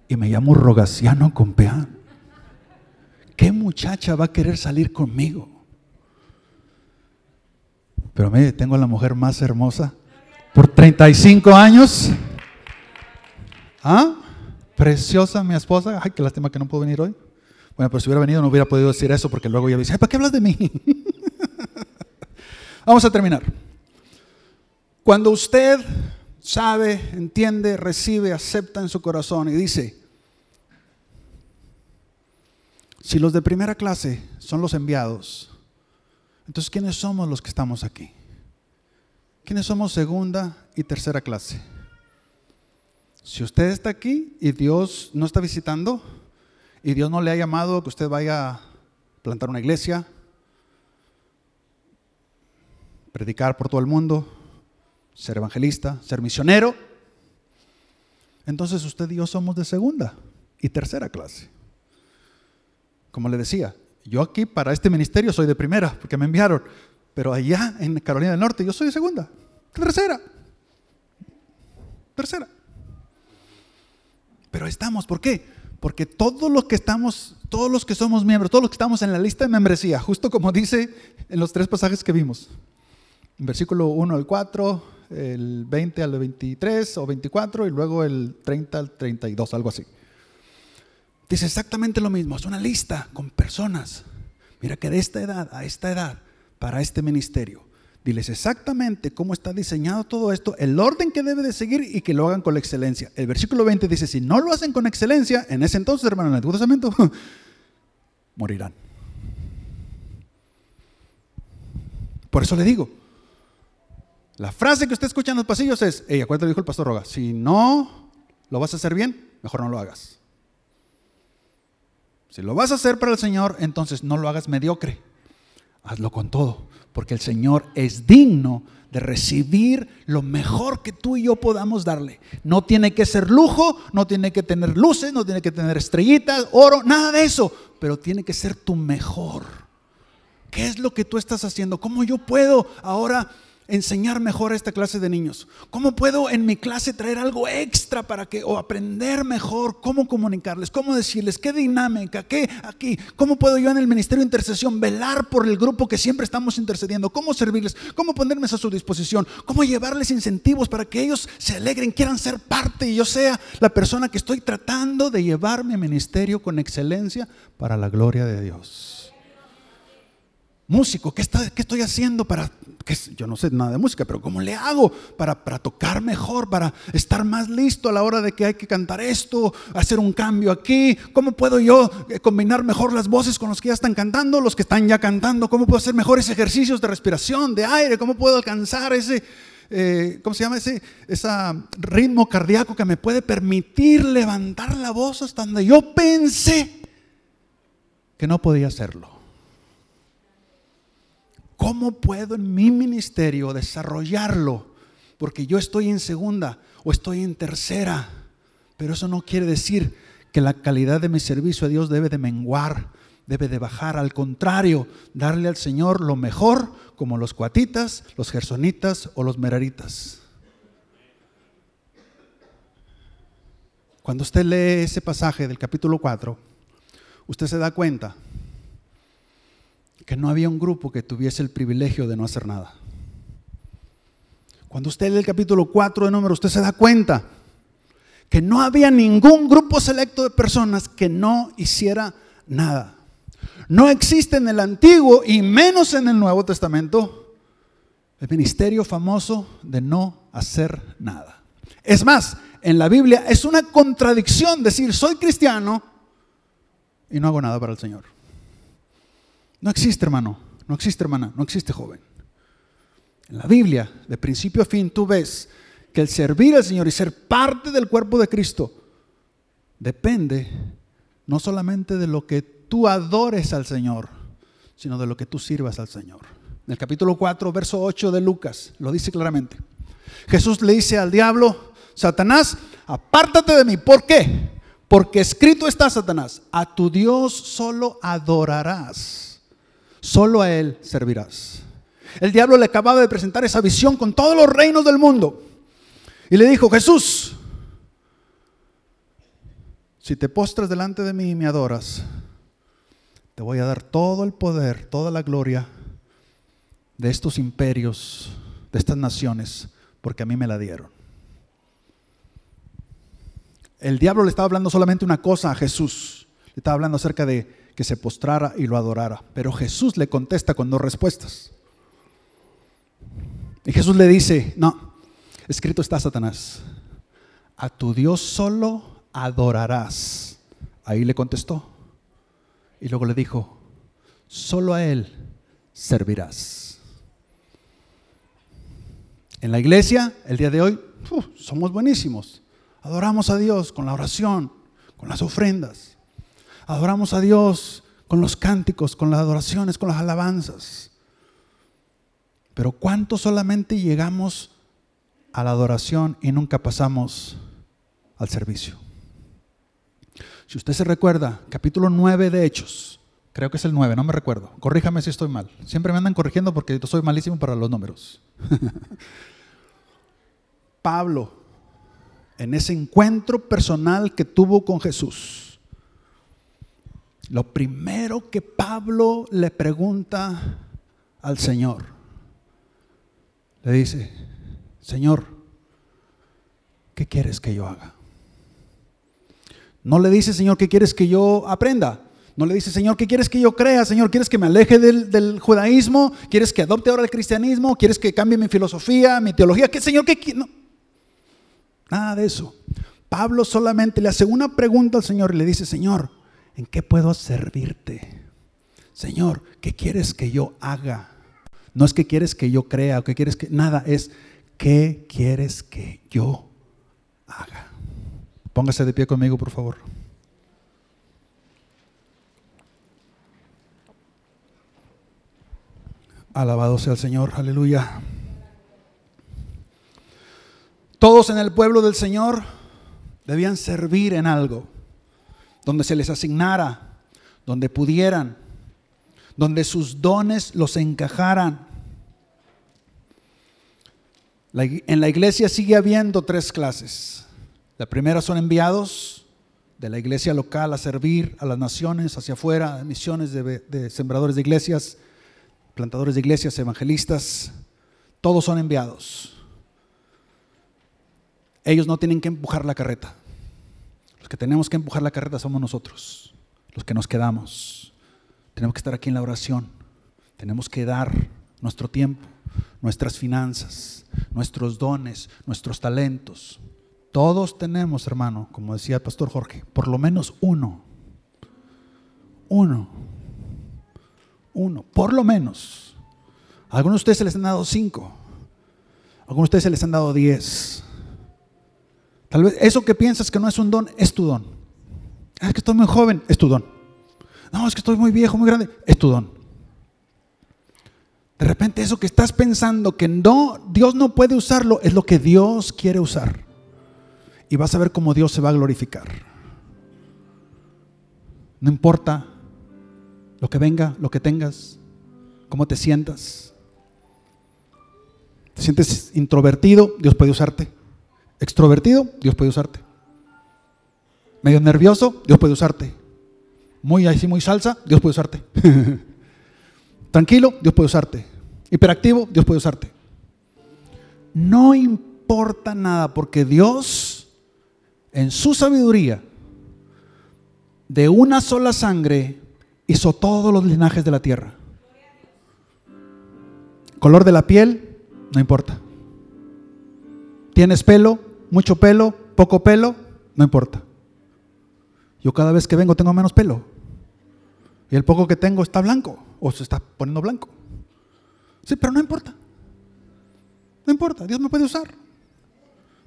S2: y me llamo Rogaciano Compeán. ¿Qué muchacha va a querer salir conmigo? Pero mire, tengo a la mujer más hermosa por 35 años. ¿Ah? Preciosa mi esposa. Ay, qué lástima que no puedo venir hoy. Bueno, pero si hubiera venido no hubiera podido decir eso porque luego ya dice, ¿para qué hablas de mí? Vamos a terminar. Cuando usted sabe, entiende, recibe, acepta en su corazón y dice, si los de primera clase son los enviados, entonces ¿quiénes somos los que estamos aquí? ¿Quiénes somos segunda y tercera clase? Si usted está aquí y Dios no está visitando y Dios no le ha llamado que usted vaya a plantar una iglesia, predicar por todo el mundo, ser evangelista, ser misionero, entonces usted y yo somos de segunda y tercera clase. Como le decía, yo aquí para este ministerio soy de primera, porque me enviaron, pero allá en Carolina del Norte yo soy de segunda, tercera, tercera. Pero estamos, ¿por qué? Porque todos los que estamos, todos los que somos miembros, todos los que estamos en la lista de membresía, justo como dice en los tres pasajes que vimos, versículo 1 al 4, el 20 al 23 o 24 y luego el 30 al 32, algo así. Dice exactamente lo mismo, es una lista con personas. Mira que de esta edad a esta edad, para este ministerio, diles exactamente cómo está diseñado todo esto, el orden que debe de seguir y que lo hagan con la excelencia. El versículo 20 dice, si no lo hacen con excelencia, en ese entonces, hermano, en el Antiguo Testamento, morirán. Por eso le digo, la frase que usted escucha en los pasillos es, hey, acuérdate lo dijo el pastor Roga, si no lo vas a hacer bien, mejor no lo hagas. Si lo vas a hacer para el Señor, entonces no lo hagas mediocre. Hazlo con todo, porque el Señor es digno de recibir lo mejor que tú y yo podamos darle. No tiene que ser lujo, no tiene que tener luces, no tiene que tener estrellitas, oro, nada de eso, pero tiene que ser tu mejor. ¿Qué es lo que tú estás haciendo? ¿Cómo yo puedo ahora enseñar mejor a esta clase de niños? ¿Cómo puedo en mi clase traer algo extra para que, o aprender mejor cómo comunicarles, cómo decirles, qué dinámica, qué aquí, cómo puedo yo en el ministerio de intercesión velar por el grupo que siempre estamos intercediendo, cómo servirles, cómo ponerme a su disposición, cómo llevarles incentivos para que ellos se alegren, quieran ser parte y yo sea la persona que estoy tratando de llevar mi ministerio con excelencia para la gloria de Dios músico, ¿qué, estoy haciendo para, yo no sé nada de música, pero ¿cómo le hago para, para, tocar mejor, para estar más listo a la hora de que hay que cantar esto, hacer un cambio aquí? ¿Cómo puedo yo eh, combinar mejor las voces con los que ya están cantando, los que están ya cantando? ¿Cómo puedo hacer mejores ejercicios de respiración, de aire? ¿Cómo puedo alcanzar ese... Eh, ¿cómo se llama ese, ese ritmo cardíaco que me puede permitir levantar la voz hasta donde yo pensé que no podía hacerlo? ¿Cómo puedo en mi ministerio desarrollarlo? Porque yo estoy en segunda o estoy en tercera. Pero eso no quiere decir que la calidad de mi servicio a Dios debe de menguar, debe de bajar. Al contrario, darle al Señor lo mejor, como los cuatitas, los gersonitas o los meraritas. Cuando usted lee ese pasaje del capítulo 4, usted se da cuenta que no había un grupo que tuviese el privilegio de no hacer nada. Cuando usted lee el capítulo 4 de número, usted se da cuenta que no había ningún grupo selecto de personas que no hiciera nada. No existe en el Antiguo y menos en el Nuevo Testamento el ministerio famoso de no hacer nada. Es más, en la Biblia es una contradicción decir soy cristiano y no hago nada para el Señor. No existe, hermano, no existe, hermana, no existe, joven. En la Biblia, de principio a fin, tú ves que el servir al Señor y ser parte del cuerpo de Cristo depende no solamente de lo que tú adores al Señor, sino de lo que tú sirvas al Señor. En el capítulo 4, verso 8 de Lucas, lo dice claramente. Jesús le dice al diablo, Satanás, apártate de mí. ¿Por qué? Porque escrito está, Satanás, a tu Dios solo adorarás Solo a Él servirás. El diablo le acababa de presentar esa visión con todos los reinos del mundo. Y le dijo, Jesús, si te postras delante de mí y me adoras, te voy a dar todo el poder, toda la gloria de estos imperios, de estas naciones, porque a mí me la dieron. El diablo le estaba hablando solamente una cosa a Jesús. Le estaba hablando acerca de que se postrara y lo adorara. Pero Jesús le contesta con dos respuestas. Y Jesús le dice, no, escrito está Satanás, a tu Dios solo adorarás. Ahí le contestó. Y luego le dijo, solo a Él servirás. En la iglesia, el día de hoy, somos buenísimos. Adoramos a Dios con la oración, con las ofrendas. Adoramos a Dios con los cánticos, con las adoraciones, con las alabanzas. Pero ¿cuánto solamente llegamos a la adoración y nunca pasamos al servicio? Si usted se recuerda, capítulo 9 de Hechos, creo que es el 9, no me recuerdo, corríjame si estoy mal. Siempre me andan corrigiendo porque soy malísimo para los números. Pablo en ese encuentro personal que tuvo con Jesús, lo primero que Pablo le pregunta al Señor, le dice, Señor, ¿qué quieres que yo haga? No le dice, Señor, ¿qué quieres que yo aprenda? No le dice, Señor, ¿qué quieres que yo crea? Señor, ¿quieres que me aleje del, judaísmo? ¿Quieres que adopte ahora el cristianismo? ¿Quieres que cambie mi filosofía, mi teología? ¿Qué, Señor, qué no. Nada de eso. Pablo solamente le hace una pregunta al Señor y le dice, Señor, ¿en qué puedo servirte? Señor, ¿qué quieres que yo haga? No es que quieres que yo crea o que quieres que... Nada, es ¿qué quieres que yo haga? Póngase de pie conmigo, por favor. Alabado sea el Señor, aleluya. Todos en el pueblo del Señor debían servir en algo, donde se les asignara, donde pudieran, donde sus dones los encajaran. en la iglesia sigue habiendo tres clases. La primera son enviados de la iglesia local a servir a las naciones hacia afuera, misiones de, de sembradores de iglesias, plantadores de iglesias, evangelistas. Todos son enviados. Ellos no tienen que empujar la carreta. Que tenemos que empujar la carreta somos nosotros, los que nos quedamos. Tenemos que estar aquí en la oración. Tenemos que dar nuestro tiempo, nuestras finanzas, nuestros dones, nuestros talentos. Todos tenemos, hermano, como decía el pastor Jorge, por lo menos uno. Uno. Uno, por lo menos. Algunos de ustedes se les han dado cinco. Algunos de ustedes se les han dado diez. Tal vez eso que piensas que no es un don, es tu don. Ah, es que estoy muy joven, es tu don. No, es que estoy muy viejo, muy grande, es tu don. De repente eso que estás pensando que no, Dios no puede usarlo, es lo que Dios quiere usar. Y vas a ver cómo Dios se va a glorificar. No importa lo que venga, lo que tengas, cómo te sientas. ¿Te sientes introvertido? Dios puede usarte. Extrovertido, Dios puede usarte. Medio nervioso, Dios puede usarte. Muy así, muy salsa, Dios puede usarte. Tranquilo, Dios puede usarte. Hiperactivo, Dios puede usarte. No importa nada porque Dios, en su sabiduría, de una sola sangre, hizo todos los linajes de la tierra. Color de la piel, no importa. ¿Tienes pelo? Mucho pelo, poco pelo, no importa. Yo cada vez que vengo tengo menos pelo. Y el poco que tengo está blanco o se está poniendo blanco. Sí, pero no importa. No importa, Dios me puede usar.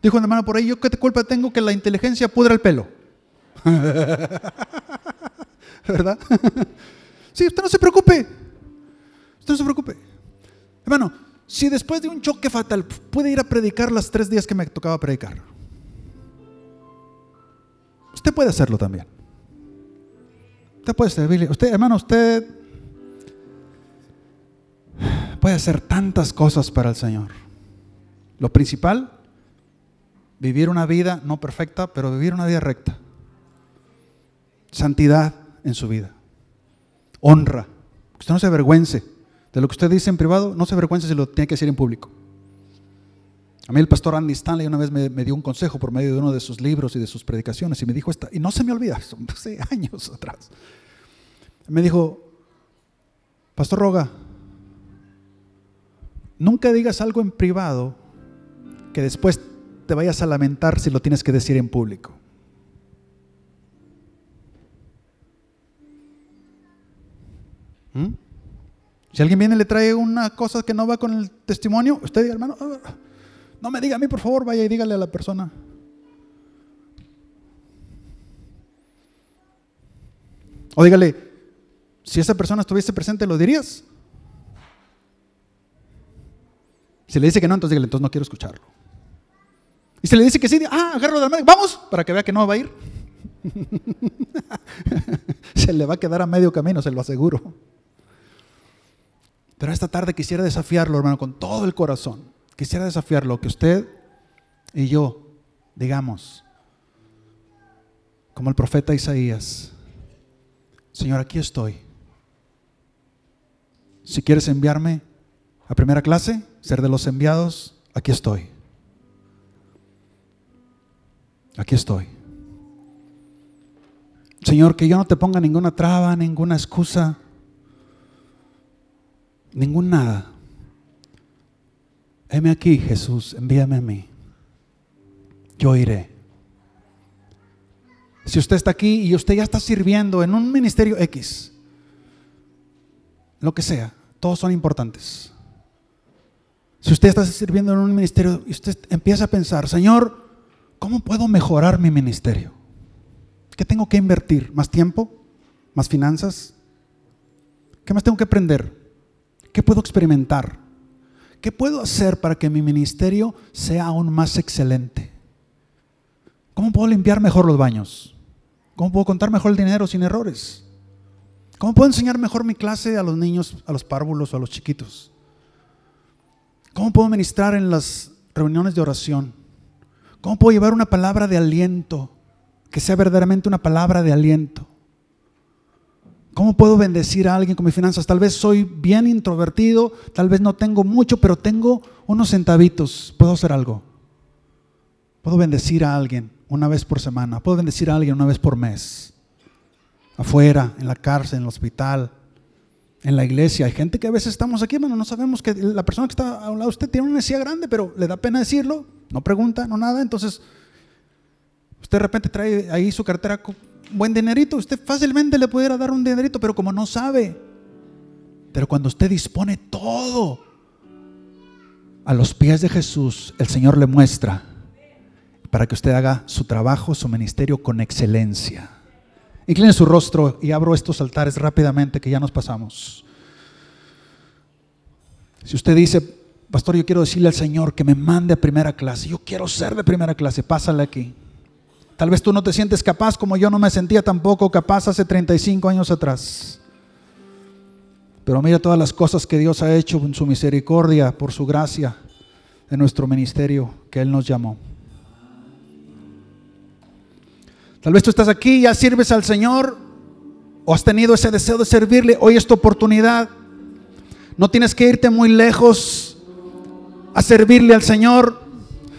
S2: Dijo un hermano por ahí, yo qué culpa tengo que la inteligencia pudra el pelo. ¿Verdad? sí, usted no se preocupe. Usted no se preocupe. Hermano, si después de un choque fatal puede ir a predicar las tres días que me tocaba predicar, usted puede hacerlo también. Usted puede servirle. Usted, hermano, usted puede hacer tantas cosas para el Señor. Lo principal, vivir una vida no perfecta, pero vivir una vida recta. Santidad en su vida. Honra. Usted no se avergüence de lo que usted dice en privado, no se avergüence si lo tiene que decir en público. A mí el pastor Andy Stanley una vez me, dio un consejo por medio de uno de sus libros y de sus predicaciones y me dijo esta, y no se me olvida, hace años atrás. Me dijo, Pastor Roga, nunca digas algo en privado que después te vayas a lamentar si lo tienes que decir en público. ¿Mm? Si alguien viene y le trae una cosa que no va con el testimonio, usted diga, hermano, ah, no me diga a mí, por favor, vaya y dígale a la persona. O dígale, si esa persona estuviese presente, ¿lo dirías? Si le dice que no, entonces dígale, entonces no quiero escucharlo. Y si le dice que sí, ah, agárralo de la mano, vamos, para que vea que no va a ir. se le va a quedar a medio camino, se lo aseguro. Pero esta tarde quisiera desafiarlo, hermano, con todo el corazón. Quisiera desafiarlo, que usted y yo digamos, como el profeta Isaías, Señor, aquí estoy. Si quieres enviarme a primera clase, ser de los enviados, aquí estoy. Aquí estoy. Señor, que yo no te ponga ninguna traba, ninguna excusa Ningún nada. Heme aquí, Jesús, envíame a mí. Yo iré. Si usted está aquí y usted ya está sirviendo en un ministerio X, lo que sea, todos son importantes. Si usted está sirviendo en un ministerio y usted empieza a pensar, Señor, ¿cómo puedo mejorar mi ministerio? ¿Qué tengo que invertir? ¿Más tiempo? ¿Más finanzas? ¿Qué más tengo que aprender? ¿Qué puedo experimentar? ¿Qué puedo hacer para que mi ministerio sea aún más excelente? ¿Cómo puedo limpiar mejor los baños? ¿Cómo puedo contar mejor el dinero sin errores? ¿Cómo puedo enseñar mejor mi clase a los niños, a los párvulos o a los chiquitos? ¿Cómo puedo ministrar en las reuniones de oración? ¿Cómo puedo llevar una palabra de aliento que sea verdaderamente una palabra de aliento? ¿Cómo puedo bendecir a alguien con mis finanzas? Tal vez soy bien introvertido, tal vez no tengo mucho, pero tengo unos centavitos. ¿Puedo hacer algo? Puedo bendecir a alguien una vez por semana. Puedo bendecir a alguien una vez por mes. Afuera, en la cárcel, en el hospital, en la iglesia. Hay gente que a veces estamos aquí, hermano, no sabemos que la persona que está a un lado de usted tiene una necesidad grande, pero le da pena decirlo. No pregunta, no nada. Entonces, usted de repente trae ahí su cartera buen dinerito, usted fácilmente le pudiera dar un dinerito, pero como no sabe. Pero cuando usted dispone todo a los pies de Jesús, el Señor le muestra para que usted haga su trabajo, su ministerio con excelencia. Incline su rostro y abro estos altares rápidamente que ya nos pasamos. Si usted dice, pastor, yo quiero decirle al Señor que me mande a primera clase, yo quiero ser de primera clase, pásale aquí. Tal vez tú no te sientes capaz como yo no me sentía tampoco capaz hace 35 años atrás. Pero mira todas las cosas que Dios ha hecho en su misericordia, por su gracia, en nuestro ministerio que Él nos llamó. Tal vez tú estás aquí, ya sirves al Señor o has tenido ese deseo de servirle. Hoy es tu oportunidad. No tienes que irte muy lejos a servirle al Señor.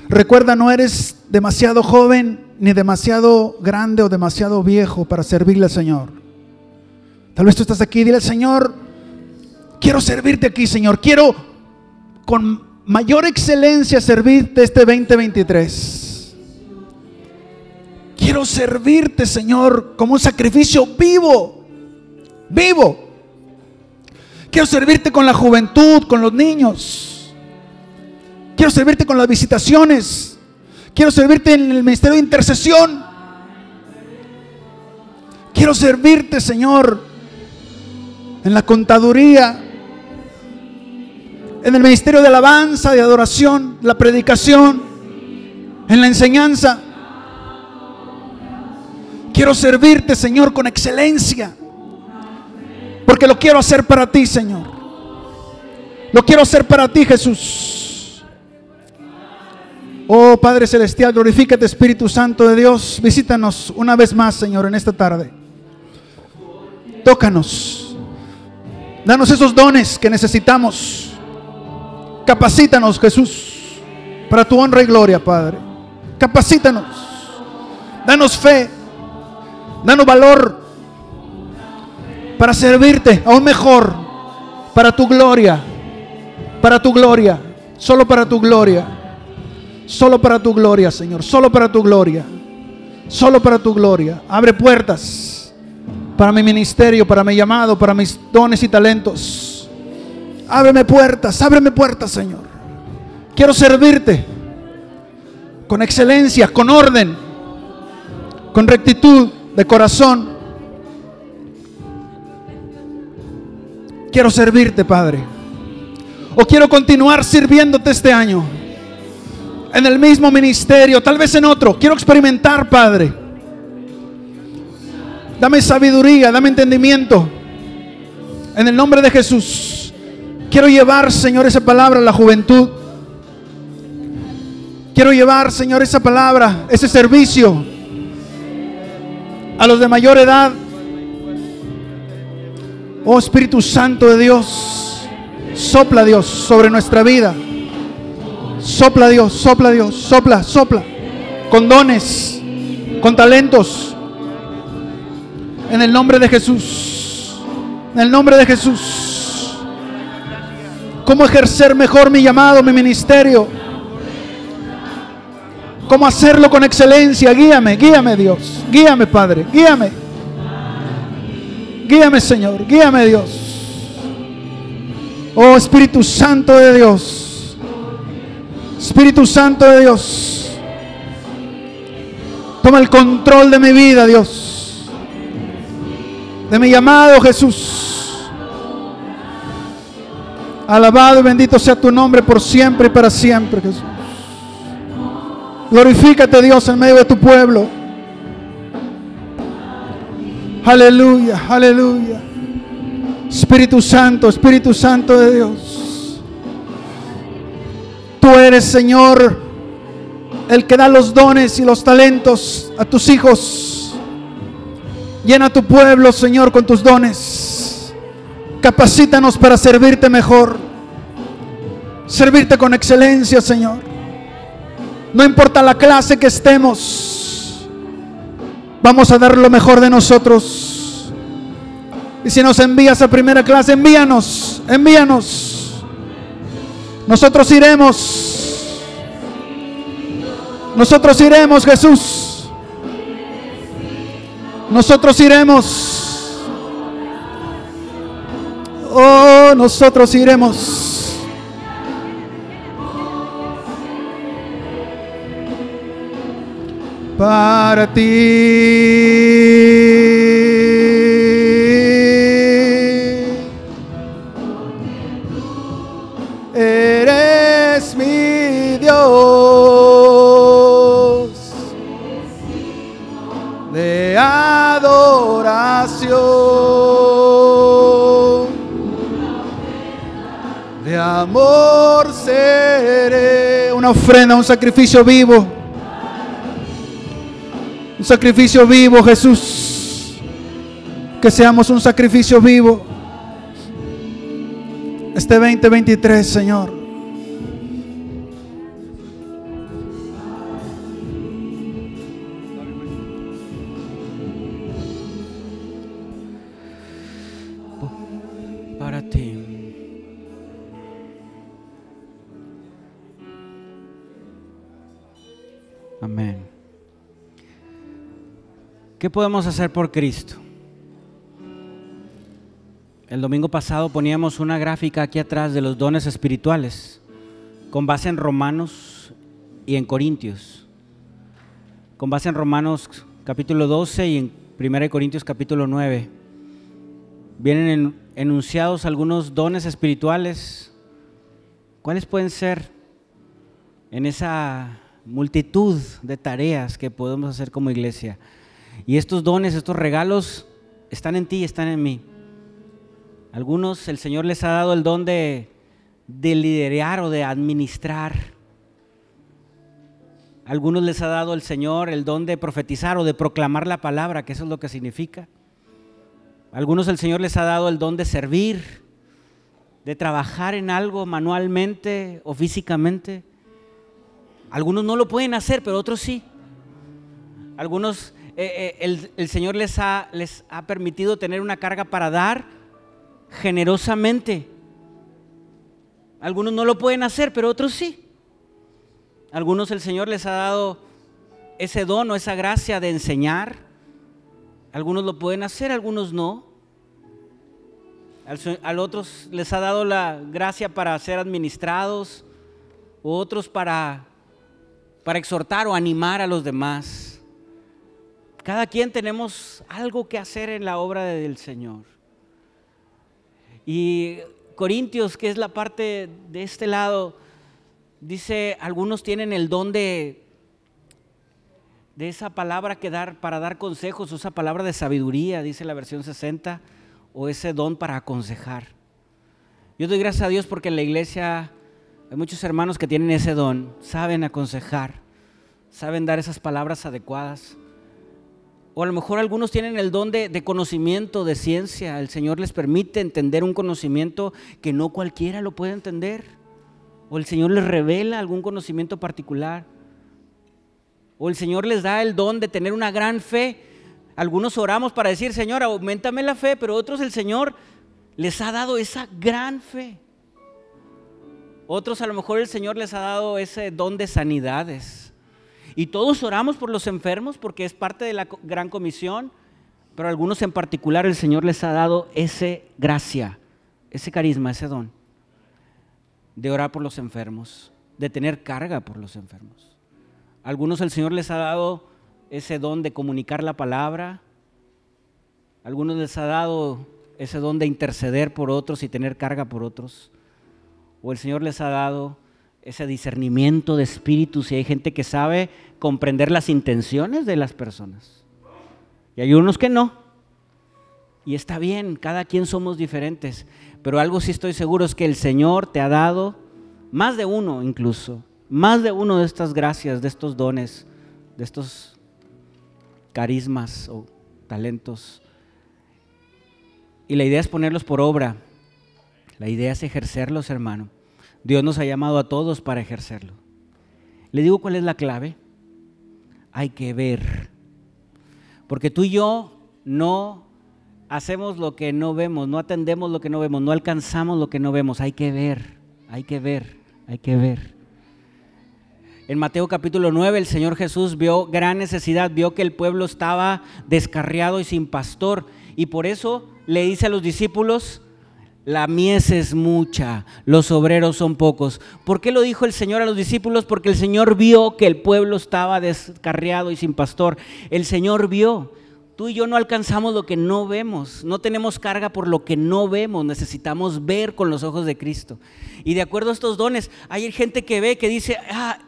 S2: Recuerda, no eres demasiado joven ni demasiado grande o demasiado viejo para servirle al Señor. Tal vez tú estás aquí dile al Señor, quiero servirte aquí, Señor. Quiero con mayor excelencia servirte este 2023. Quiero servirte, Señor, como un sacrificio vivo, vivo. Quiero servirte con la juventud, con los niños. Quiero servirte con las visitaciones. Quiero servirte en el ministerio de intercesión. Quiero servirte, Señor, en la contaduría, en el ministerio de alabanza, de adoración, la predicación, en la enseñanza. Quiero servirte, Señor, con excelencia. Porque lo quiero hacer para ti, Señor. Lo quiero hacer para ti, Jesús. Oh Padre Celestial, glorifícate Espíritu Santo de Dios. Visítanos una vez más, Señor, en esta tarde. Tócanos. Danos esos dones que necesitamos. Capacítanos, Jesús, para tu honra y gloria, Padre. Capacítanos. Danos fe. Danos valor para servirte aún mejor, para tu gloria, para tu gloria, solo para tu gloria, solo para tu gloria, Señor, solo para tu gloria, solo para tu gloria. Abre puertas para mi ministerio, para mi llamado, para mis dones y talentos. Ábreme puertas, ábreme puertas, Señor. Quiero servirte con excelencia, con orden, con rectitud de corazón. Quiero servirte, Padre. O quiero continuar sirviéndote este año. En el mismo ministerio, tal vez en otro. Quiero experimentar, Padre. Dame sabiduría, dame entendimiento. En el nombre de Jesús. Quiero llevar, Señor, esa palabra a la juventud. Quiero llevar, Señor, esa palabra, ese servicio a los de mayor edad. Oh Espíritu Santo de Dios, sopla Dios sobre nuestra vida. Sopla Dios, sopla Dios, sopla, sopla. Con dones, con talentos. En el nombre de Jesús. En el nombre de Jesús. ¿Cómo ejercer mejor mi llamado, mi ministerio? ¿Cómo hacerlo con excelencia? Guíame, guíame Dios. Guíame Padre, guíame. Guíame Señor, guíame Dios. Oh Espíritu Santo de Dios. Espíritu Santo de Dios. Toma el control de mi vida, Dios. De mi llamado, Jesús. Alabado y bendito sea tu nombre por siempre y para siempre, Jesús. Glorifícate Dios en medio de tu pueblo. Aleluya, aleluya. Espíritu Santo, Espíritu Santo de Dios. Eres, Señor, el que da los dones y los talentos a tus hijos. Llena tu pueblo, Señor, con tus dones. Capacítanos para servirte mejor. Servirte con excelencia, Señor. No importa la clase que estemos, vamos a dar lo mejor de nosotros. Y si nos envías a primera clase, envíanos, envíanos. Nosotros iremos. Nosotros iremos, Jesús. Nosotros iremos. Oh, nosotros iremos. para ti. Amor seré una ofrenda, un sacrificio vivo. Un sacrificio vivo, Jesús. Que seamos un sacrificio vivo. Este 2023, Señor.
S1: ¿Qué podemos hacer por Cristo? El domingo pasado poníamos una gráfica aquí atrás de los dones espirituales, con base en Romanos y en Corintios. Con base en Romanos capítulo 12 y en 1 Corintios capítulo 9. Vienen en- enunciados algunos dones espirituales. ¿Cuáles pueden ser en esa multitud de tareas que podemos hacer como iglesia? Y estos dones, estos regalos están en ti y están en mí. Algunos el Señor les ha dado el don de, de liderar o de administrar. Algunos les ha dado el Señor el don de profetizar o de proclamar la palabra, que eso es lo que significa. Algunos el Señor les ha dado el don de servir de trabajar en algo manualmente o físicamente. Algunos no lo pueden hacer, pero otros sí. Algunos, eh, eh, el, Señor les ha, les ha permitido tener una carga para dar generosamente. Algunos no lo pueden hacer, pero otros sí. Algunos el Señor les ha dado ese don o esa gracia de enseñar. Algunos lo pueden hacer, algunos no. A otros les ha dado la gracia para ser administrados, otros para para exhortar o animar a los demás. Cada quien tenemos algo que hacer en la obra del Señor. Y Corintios, que es la parte de este lado, dice, algunos tienen el don de, de esa palabra que dar para dar consejos, esa palabra de sabiduría, dice la versión 60, o ese don para aconsejar. Yo doy gracias a Dios porque en la iglesia hay muchos hermanos que tienen ese don, saben aconsejar, saben dar esas palabras adecuadas. O a lo mejor algunos tienen el don de, conocimiento, de ciencia. El Señor les permite entender un conocimiento que no cualquiera lo puede entender. O el Señor les revela algún conocimiento particular. O el Señor les da el don de tener una gran fe. Algunos oramos para decir, Señor, aumentame la fe, pero otros el Señor les ha dado esa gran fe. Otros a lo mejor el Señor les ha dado ese don de sanidades. Y todos oramos por los enfermos porque es parte de la gran comisión, pero algunos en particular el Señor les ha dado ese gracia, ese carisma, ese don de orar por los enfermos, de tener carga por los enfermos. algunos el Señor les ha dado ese don de comunicar la palabra, algunos les ha dado ese don de interceder por otros y tener carga por otros o el Señor les ha dado ese discernimiento de espíritu si hay gente que sabe comprender las intenciones de las personas. Y hay unos que no. Y está bien, cada quien somos diferentes, pero algo sí estoy seguro es que el Señor te ha dado más de uno incluso, más de uno de estas gracias, de estos dones, de estos carismas o talentos. Y la idea es ponerlos por obra. La idea es ejercerlos, hermano. Dios nos ha llamado a todos para ejercerlo. Le digo cuál es la clave. Hay que ver. Porque tú y yo no hacemos lo que no vemos, no atendemos lo que no vemos, no alcanzamos lo que no vemos. Hay que ver, hay que ver, hay que ver. En Mateo capítulo 9 el Señor Jesús vio gran necesidad, vio que el pueblo estaba descarriado y sin pastor. Y por eso le dice a los discípulos, la mies es mucha, los obreros son pocos. ¿Por qué lo dijo el Señor a los discípulos? Porque el Señor vio que el pueblo estaba descarriado y sin pastor. El Señor vio. Tú y yo no alcanzamos lo que no vemos, no tenemos carga por lo que no vemos, necesitamos ver con los ojos de Cristo. Y de acuerdo a estos dones, hay gente que ve, que dice, ah,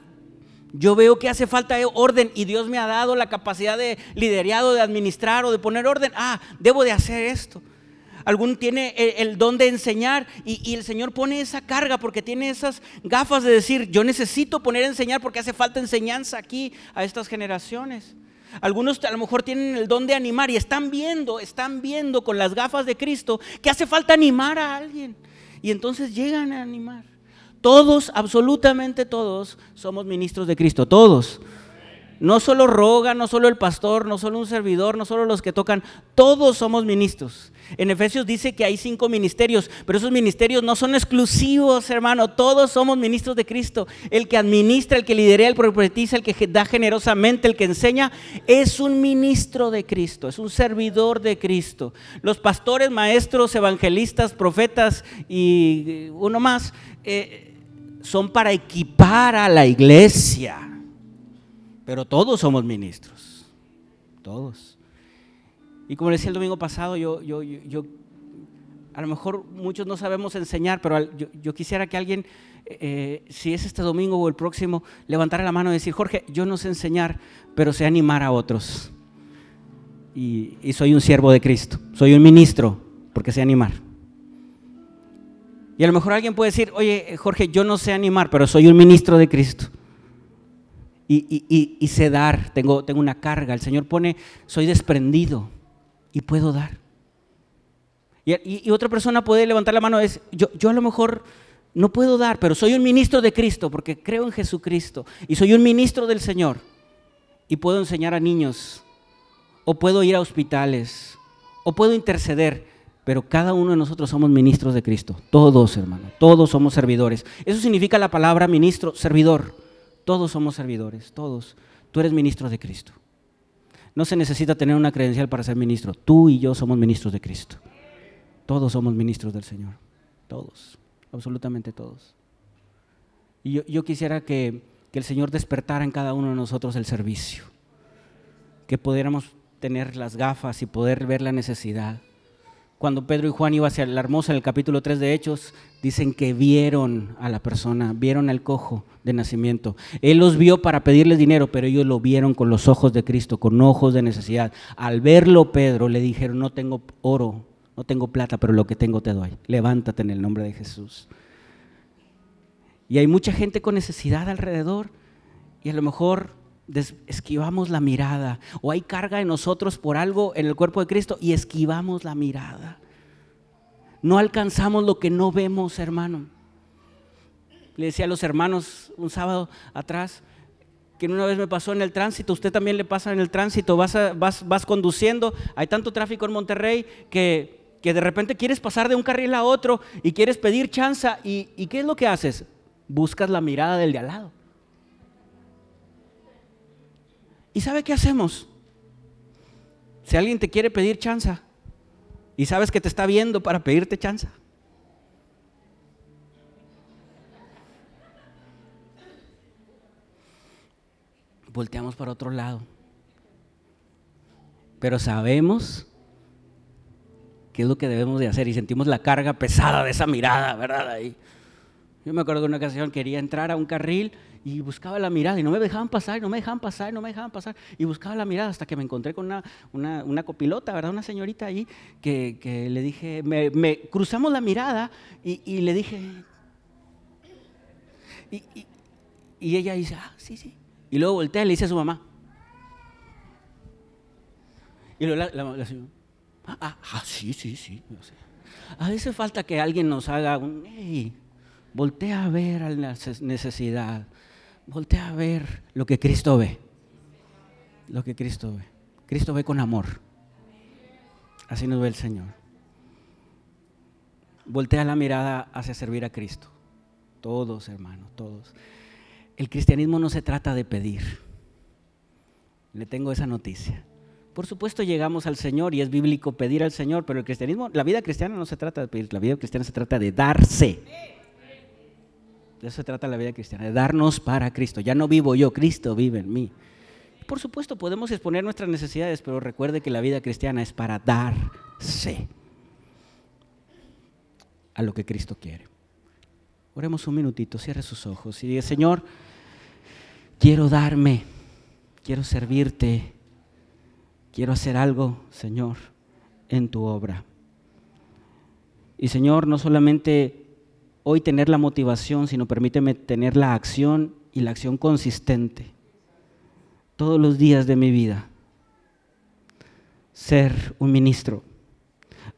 S1: yo veo que hace falta orden y Dios me ha dado la capacidad de liderado, de administrar o de poner orden. Ah, debo de hacer esto algún tiene el, don de enseñar y, el Señor pone esa carga porque tiene esas gafas de decir, yo necesito poner a enseñar porque hace falta enseñanza aquí a estas generaciones. Algunos a lo mejor tienen el don de animar y están viendo, están viendo con las gafas de Cristo que hace falta animar a alguien. Y entonces llegan a animar. Todos, absolutamente todos, somos ministros de Cristo, todos. No solo Roga, no solo el pastor, no solo un servidor, no solo los que tocan, todos somos ministros. En Efesios dice que hay cinco ministerios, pero esos ministerios no son exclusivos, hermano. Todos somos ministros de Cristo. El que administra, el que lidera, el profetiza, el que da generosamente, el que enseña, es un ministro de Cristo, es un servidor de Cristo. Los pastores, maestros, evangelistas, profetas y uno más eh, son para equipar a la iglesia. Pero todos somos ministros, todos. Y como decía el domingo pasado, yo, yo, yo, a lo mejor muchos no sabemos enseñar, pero yo, quisiera que alguien, eh, si es este domingo o el próximo, levantara la mano y decir, Jorge, yo no sé enseñar, pero sé animar a otros. Y, y soy un siervo de Cristo, soy un ministro, porque sé animar. Y a lo mejor alguien puede decir, oye, Jorge, yo no sé animar, pero soy un ministro de Cristo y, sé dar, tengo, una carga. El Señor pone, soy desprendido y puedo dar. Y, otra persona puede levantar la mano, es, yo, yo a lo mejor no puedo dar, pero soy un ministro de Cristo porque creo en Jesucristo y soy un ministro del Señor y puedo enseñar a niños o puedo ir a hospitales o puedo interceder, pero cada uno de nosotros somos ministros de Cristo, todos hermano, todos somos servidores. Eso significa la palabra ministro, servidor. Todos somos servidores, todos. Tú eres ministro de Cristo. No se necesita tener una credencial para ser ministro. Tú y yo somos ministros de Cristo. Todos somos ministros del Señor. Todos, absolutamente todos. Y yo, quisiera que, que el Señor despertara en cada uno de nosotros el servicio. Que pudiéramos tener las gafas y poder ver la necesidad cuando Pedro y Juan iban hacia la hermosa en el capítulo 3 de Hechos, dicen que vieron a la persona, vieron al cojo de nacimiento. Él los vio para pedirles dinero, pero ellos lo vieron con los ojos de Cristo, con ojos de necesidad. Al verlo Pedro le dijeron, no tengo oro, no tengo plata, pero lo que tengo te doy. Levántate en el nombre de Jesús. Y hay mucha gente con necesidad alrededor y a lo mejor esquivamos la mirada o hay carga en nosotros por algo en el cuerpo de Cristo y esquivamos la mirada. No alcanzamos lo que no vemos, hermano. Le decía a los hermanos un sábado atrás que una vez me pasó en el tránsito, usted también le pasa en el tránsito, vas, vas, vas conduciendo, hay tanto tráfico en Monterrey que, que, de repente quieres pasar de un carril a otro y quieres pedir chanza y, y ¿qué es lo que haces? Buscas la mirada del de al lado. ¿Y sabe qué hacemos? Si alguien te quiere pedir chanza y sabes que te está viendo para pedirte chanza. Volteamos para otro lado. Pero sabemos qué es lo que debemos de hacer y sentimos la carga pesada de esa mirada, ¿verdad? Ahí. Yo me acuerdo que una ocasión quería entrar a un carril y buscaba la mirada y no me dejaban pasar, no me dejaban pasar, no me dejaban pasar. Y buscaba la mirada hasta que me encontré con una, copilota, ¿verdad? Una señorita ahí que, le dije, me, cruzamos la mirada y, le dije, y, ella dice, ah, sí, sí. Y luego voltea y le dice a su mamá. Y luego la, señora, ah, ah, ah, sí, sí, sí. A veces falta que alguien nos haga un, hey, voltea a ver a la necesidad voltea a ver lo que Cristo ve. Lo que Cristo ve. Cristo ve con amor. Así nos ve el Señor. Voltea la mirada hacia servir a Cristo. Todos, hermanos, todos. El cristianismo no se trata de pedir. Le tengo esa noticia. Por supuesto llegamos al Señor y es bíblico pedir al Señor, pero el cristianismo, la vida cristiana no se trata de pedir, la vida cristiana se trata de darse. De eso se trata la vida cristiana, de darnos para Cristo. Ya no vivo yo, Cristo vive en mí. Por supuesto, podemos exponer nuestras necesidades, pero recuerde que la vida cristiana es para darse a lo que Cristo quiere. Oremos un minutito, cierre sus ojos y diga, Señor, quiero darme, quiero servirte, quiero hacer algo, Señor, en tu obra. Y Señor, no solamente hoy tener la motivación, sino permíteme tener la acción y la acción consistente todos los días de mi vida. Ser un ministro,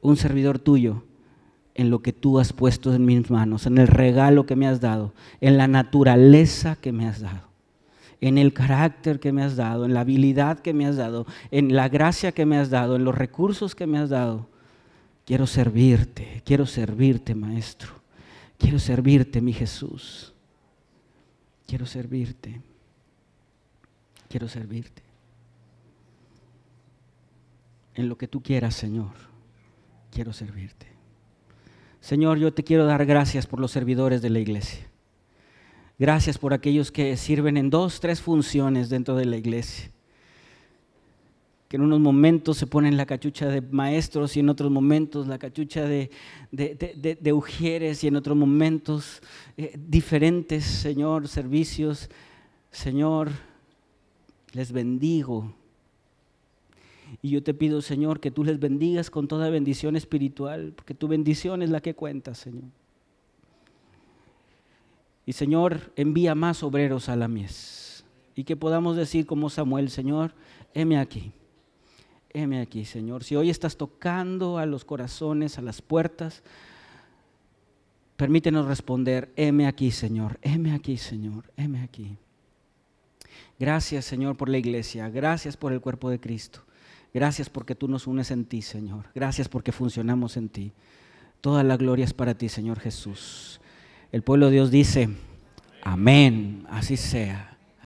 S1: un servidor tuyo en lo que tú has puesto en mis manos, en el regalo que me has dado, en la naturaleza que me has dado, en el carácter que me has dado, en la habilidad que me has dado, en la gracia que me has dado, en los recursos que me has dado. Quiero servirte, quiero servirte, Maestro. Quiero servirte, mi Jesús. Quiero servirte. Quiero servirte. En lo que tú quieras, Señor. Quiero servirte. Señor, yo te quiero dar gracias por los servidores de la iglesia. Gracias por aquellos que sirven en dos, tres funciones dentro de la iglesia en unos momentos se ponen la cachucha de maestros y en otros momentos la cachucha de, de, y en otros momentos eh, diferentes, Señor, servicios. Señor, les bendigo. Y yo te pido, Señor, que tú les bendigas con toda bendición espiritual, porque tu bendición es la que cuenta, Señor. Y Señor, envía más obreros a la mies. Y que podamos decir como Samuel, Señor, heme aquí heme aquí, Señor. Si hoy estás tocando a los corazones, a las puertas, permítenos responder, heme aquí, Señor, heme aquí, Señor, heme aquí. Gracias, Señor, por la iglesia. Gracias por el cuerpo de Cristo. Gracias porque tú nos unes en ti, Señor. Gracias porque funcionamos en ti. Toda la gloria es para ti, Señor Jesús. El pueblo de Dios dice, amén, así sea.